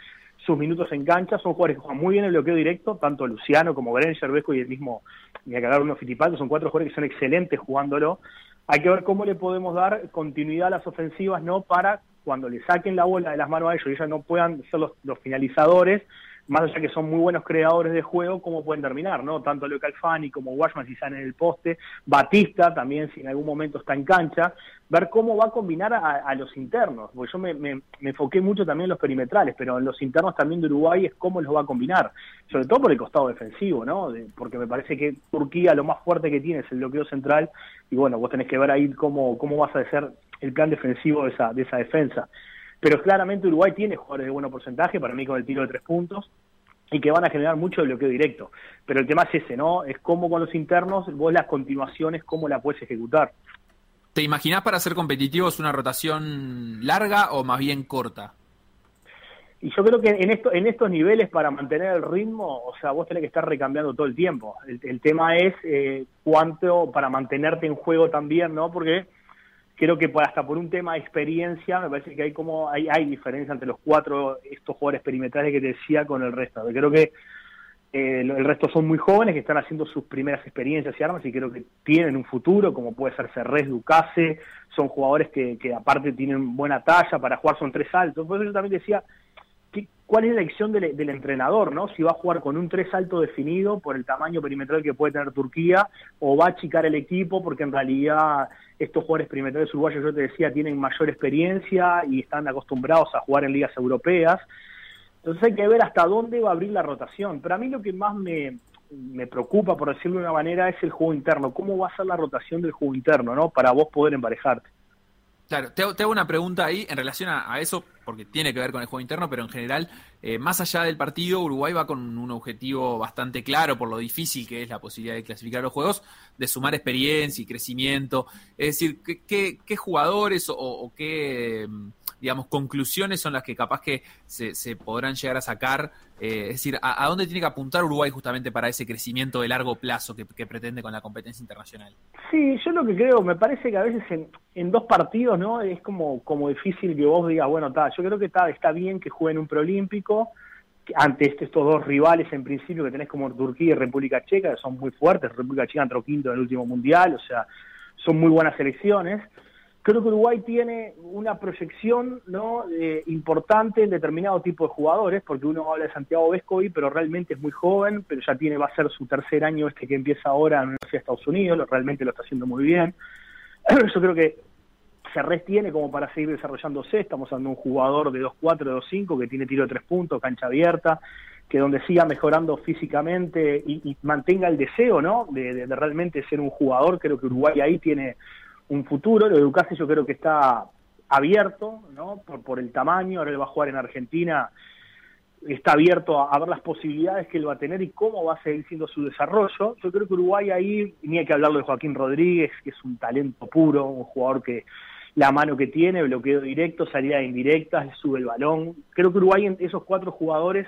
sus minutos en cancha, son jugadores que juegan muy bien el bloqueo directo, tanto Luciano como Berencher, Vesco y el mismo, ni a cagar uno Fittipaldi, son cuatro jugadores que son excelentes jugándolo. Hay que ver cómo le podemos dar continuidad a las ofensivas, ¿no? Para cuando le saquen la bola de las manos a ellos y ellos no puedan ser los finalizadores, más allá que son muy buenos creadores de juego, cómo pueden terminar, ¿no? Tanto Leo Calfani como Washman si están en el poste, Batista también si en algún momento está en cancha, ver cómo va a combinar a, los internos, porque yo me, me- me enfoqué mucho también en los perimetrales, pero en los internos también de Uruguay es cómo los va a combinar, sobre todo por el costado defensivo, ¿no? Porque me parece que Turquía lo más fuerte que tiene es el bloqueo central, y bueno, vos tenés que ver ahí cómo, cómo vas a hacer el plan defensivo de esa, de esa defensa. Pero claramente Uruguay tiene jugadores de buen porcentaje, para mí con el tiro de tres puntos, y que van a generar mucho bloqueo directo. Pero el tema es ese, ¿no? Es cómo con los internos, vos las continuaciones, cómo la puedes ejecutar. ¿Te imaginás para ser competitivos una rotación larga o más bien corta? Y yo creo que en, esto, en estos niveles, para mantener el ritmo, o sea, vos tenés que estar recambiando todo el tiempo. El, el tema es eh, cuánto para mantenerte en juego también, ¿no? Porque creo que hasta por un tema de experiencia, me parece que hay como hay, hay diferencia entre los cuatro, estos jugadores perimetrales que te decía, con el resto. Creo que eh, el resto son muy jóvenes que están haciendo sus primeras experiencias y armas y creo que tienen un futuro, como puede ser Cerrés, Ducase, son jugadores que, que aparte tienen buena talla, para jugar son tres altos. Por eso yo también decía, ¿qué- ¿cuál es la elección del, entrenador? no Si va a jugar con un tres alto definido por el tamaño perimetral que puede tener Turquía, o va a achicar el equipo porque en realidad estos jugadores perimetrales uruguayos, yo te decía, tienen mayor experiencia y están acostumbrados a jugar en ligas europeas. Entonces hay que ver hasta dónde va a abrir la rotación. Pero a mí lo que más me, me preocupa, por decirlo de una manera, es el juego interno. ¿Cómo va a ser la rotación del juego interno, no? Para vos poder emparejarte. Claro, te hago, te hago una pregunta ahí en relación a, eso, porque tiene que ver con el juego interno, pero en general, eh, más allá del partido, Uruguay va con un objetivo bastante claro por lo difícil que es la posibilidad de clasificar los juegos, de sumar experiencia y crecimiento. Es decir, ¿qué, qué- qué jugadores o, qué, digamos, conclusiones son las que capaz que se, se podrán llegar a sacar? Eh, es decir, ¿a, dónde tiene que apuntar Uruguay justamente para ese crecimiento de largo plazo que, pretende con la competencia internacional? Sí, yo lo que creo, me parece que a veces en, en dos partidos, ¿no? Es como, como difícil que vos digas, bueno, está, yo creo que está, está bien que jueguen un preolímpico ante este- estos dos rivales en principio que tenés como Turquía y República Checa, que son muy fuertes, República Checa entró quinto en el último mundial, o sea, son muy buenas selecciones. Creo que Uruguay tiene una proyección ¿no? Eh, importante en determinado tipo de jugadores, porque uno habla de Santiago Vescovi, pero realmente es muy joven, pero ya tiene va a ser su tercer año este que empieza ahora en la Estados Unidos, realmente lo está haciendo muy bien. Yo creo que Cerrés tiene como para seguir desarrollándose, estamos hablando de un jugador de 2-4, 2-5 que tiene tiro de tres puntos, cancha abierta, que donde siga mejorando físicamente y, mantenga el deseo, ¿no? De realmente ser un jugador, creo que Uruguay ahí tiene un futuro, lo de Ducase yo creo que está abierto, ¿no? Por, por el tamaño, ahora él va a jugar en Argentina, está abierto a, a ver las posibilidades que él va a tener y cómo va a seguir siendo su desarrollo. Yo creo que Uruguay ahí, ni hay que hablarlo de Joaquín Rodríguez, que es un talento puro, un jugador que la mano que tiene, bloqueo directo, salida indirecta, sube el balón. Creo que Uruguay en esos cuatro jugadores,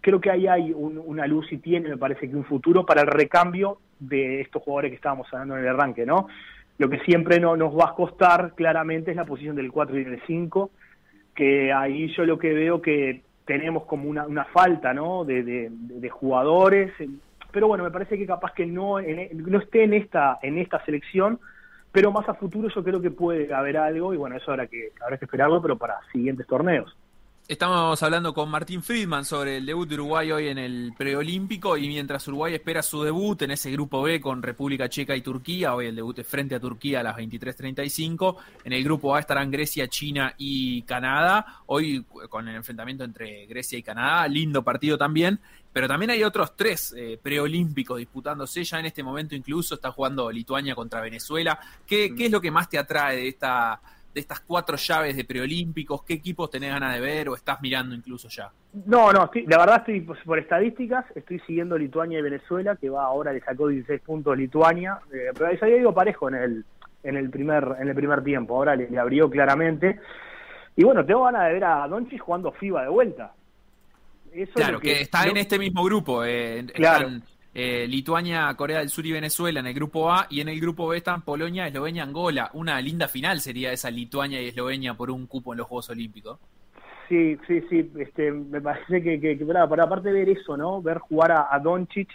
creo que ahí hay un- una luz y tiene, me parece que un futuro para el recambio de estos jugadores que estábamos hablando en el arranque, ¿no? Lo que siempre no, nos va a costar claramente es la posición del 4 y del 5, que ahí yo lo que veo que tenemos como una, una falta ¿no? de, de- de jugadores, eh, pero bueno, me parece que capaz que no, en- no esté en esta, en esta selección, pero más a futuro yo creo que puede haber algo, y bueno, eso habrá que, habrá que esperarlo, pero para siguientes torneos. Estamos hablando con Martín Friedman sobre el debut de Uruguay hoy en el preolímpico y mientras Uruguay espera su debut en ese grupo B con República Checa y Turquía, hoy el debut es frente a Turquía a las 23.35, en el grupo A estarán Grecia, China y Canadá, hoy con el enfrentamiento entre Grecia y Canadá, lindo partido también, pero también hay otros tres eh, preolímpicos disputándose, ya en este momento incluso está jugando Lituania contra Venezuela. ¿Qué, qué es lo que más te atrae de esta de estas cuatro llaves de preolímpicos? ¿Qué equipos tenés ganas de ver o estás mirando incluso ya? No, no, estoy- la verdad estoy pues, por estadísticas, estoy siguiendo Lituania y Venezuela, que va ahora le sacó 16 puntos Lituania, eh, pero eso había ido parejo en el en el primer en el primer tiempo, ahora le, le abrió claramente. Y bueno, tengo ganas de ver a Doncic jugando FIBA de vuelta. Eso Claro, que, está en este mismo grupo. eh, Claro. están eh, Lituania, Corea del Sur y Venezuela en el grupo A, y en el grupo B están Polonia, Eslovenia, Angola. Una linda final sería esa Lituania y Eslovenia por un cupo en los Juegos Olímpicos. Sí, sí, sí, este, me parece que, que, para aparte de ver eso, ¿no? Ver jugar a, a Doncic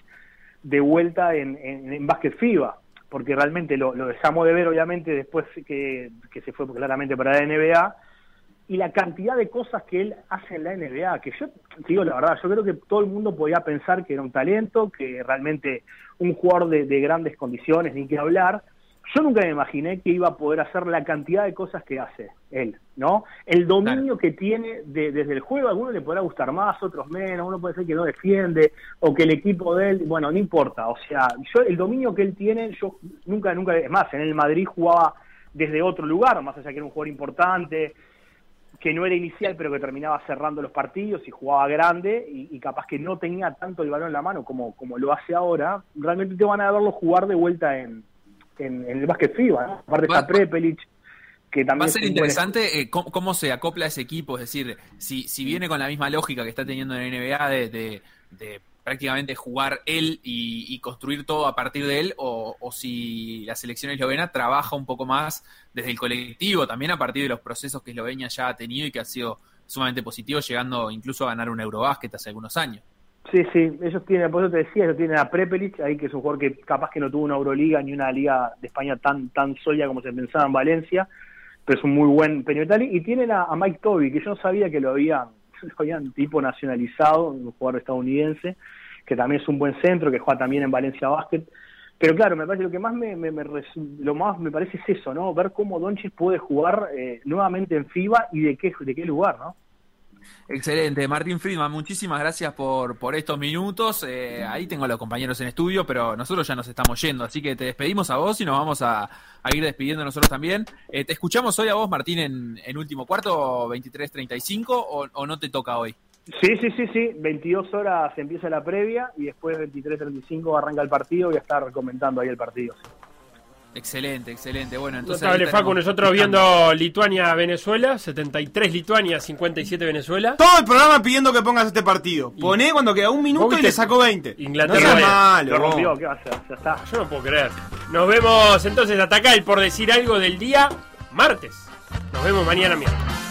de vuelta en, en, en básquet FIBA, porque realmente lo, lo dejamos de ver, obviamente, después que, que se fue claramente para la NBA, y la cantidad de cosas que él hace en la NBA, que yo te digo la verdad, yo creo que todo el mundo podía pensar que era un talento, que realmente un jugador de, de grandes condiciones, ni que hablar. Yo nunca me imaginé que iba a poder hacer la cantidad de cosas que hace él, ¿no? El dominio que tiene de- desde el juego, a algunos le podrá gustar más, otros menos, uno puede ser que no defiende, o que el equipo de él, bueno, no importa, o sea, yo el dominio que él tiene, yo nunca, nunca, es más, en el Madrid jugaba desde otro lugar, más allá que era un jugador importante, que no era inicial, pero que terminaba cerrando los partidos y jugaba grande y, y capaz que no tenía tanto el balón en la mano como, como lo hace ahora, realmente te van a verlo jugar de vuelta en, en, en el básquet FIBA. ¿no? Aparte está Prepelic, que también Va a ser interesante eh, cómo, cómo se acopla ese equipo, es decir, si, si viene con la misma lógica que está teniendo en la NBA de, de- de prácticamente jugar él y, y construir todo a partir de él, o, si la selección eslovena trabaja un poco más desde el colectivo, también a partir de los procesos que Eslovenia ya ha tenido y que ha sido sumamente positivo, llegando incluso a ganar un Eurobásquet hace algunos años. Sí, sí, ellos tienen, por eso te decía, ellos tienen a Prepelic, ahí que es un jugador que capaz que no tuvo una Euroliga ni una liga de España tan tan sólida como se pensaba en Valencia, pero es un muy buen perimetral, y tienen a, a Mike Toby, que yo no sabía que lo habían, habían tipo nacionalizado, un jugador estadounidense, que también es un buen centro, que juega también en Valencia Basket, pero claro, me parece lo que más me, me- me lo más me parece es eso, ¿no? Ver cómo Doncic puede jugar eh, nuevamente en FIBA y de qué de qué lugar, ¿no? Excelente, Martín Friedman, muchísimas gracias por, por estos minutos. Eh, ahí tengo a los compañeros en estudio, pero nosotros ya nos estamos yendo, así que te despedimos a vos y nos vamos a, ir despidiendo nosotros también. Eh, ¿Te escuchamos hoy a vos, Martín, en, en último cuarto, 23.35, o, o no te toca hoy? Sí, sí, sí, sí. 22 horas empieza la previa y después 23.35 arranca el partido. Voy a estar comentando ahí el partido. sí. Excelente, excelente. Bueno, entonces. Notable, ahí Facu, nosotros viendo Lituania-Venezuela, 73 Lituania, 57 Venezuela. Todo el programa pidiendo que pongas este partido. Poné cuando queda un minuto ¿Vos y le sacó 20. Inglaterra no seas malo. Lo vos. rompió, ¿qué va a hacer? Ya está. Yo no puedo creer. Nos vemos entonces hasta acá el por decir algo del día martes. Nos vemos mañana miércoles.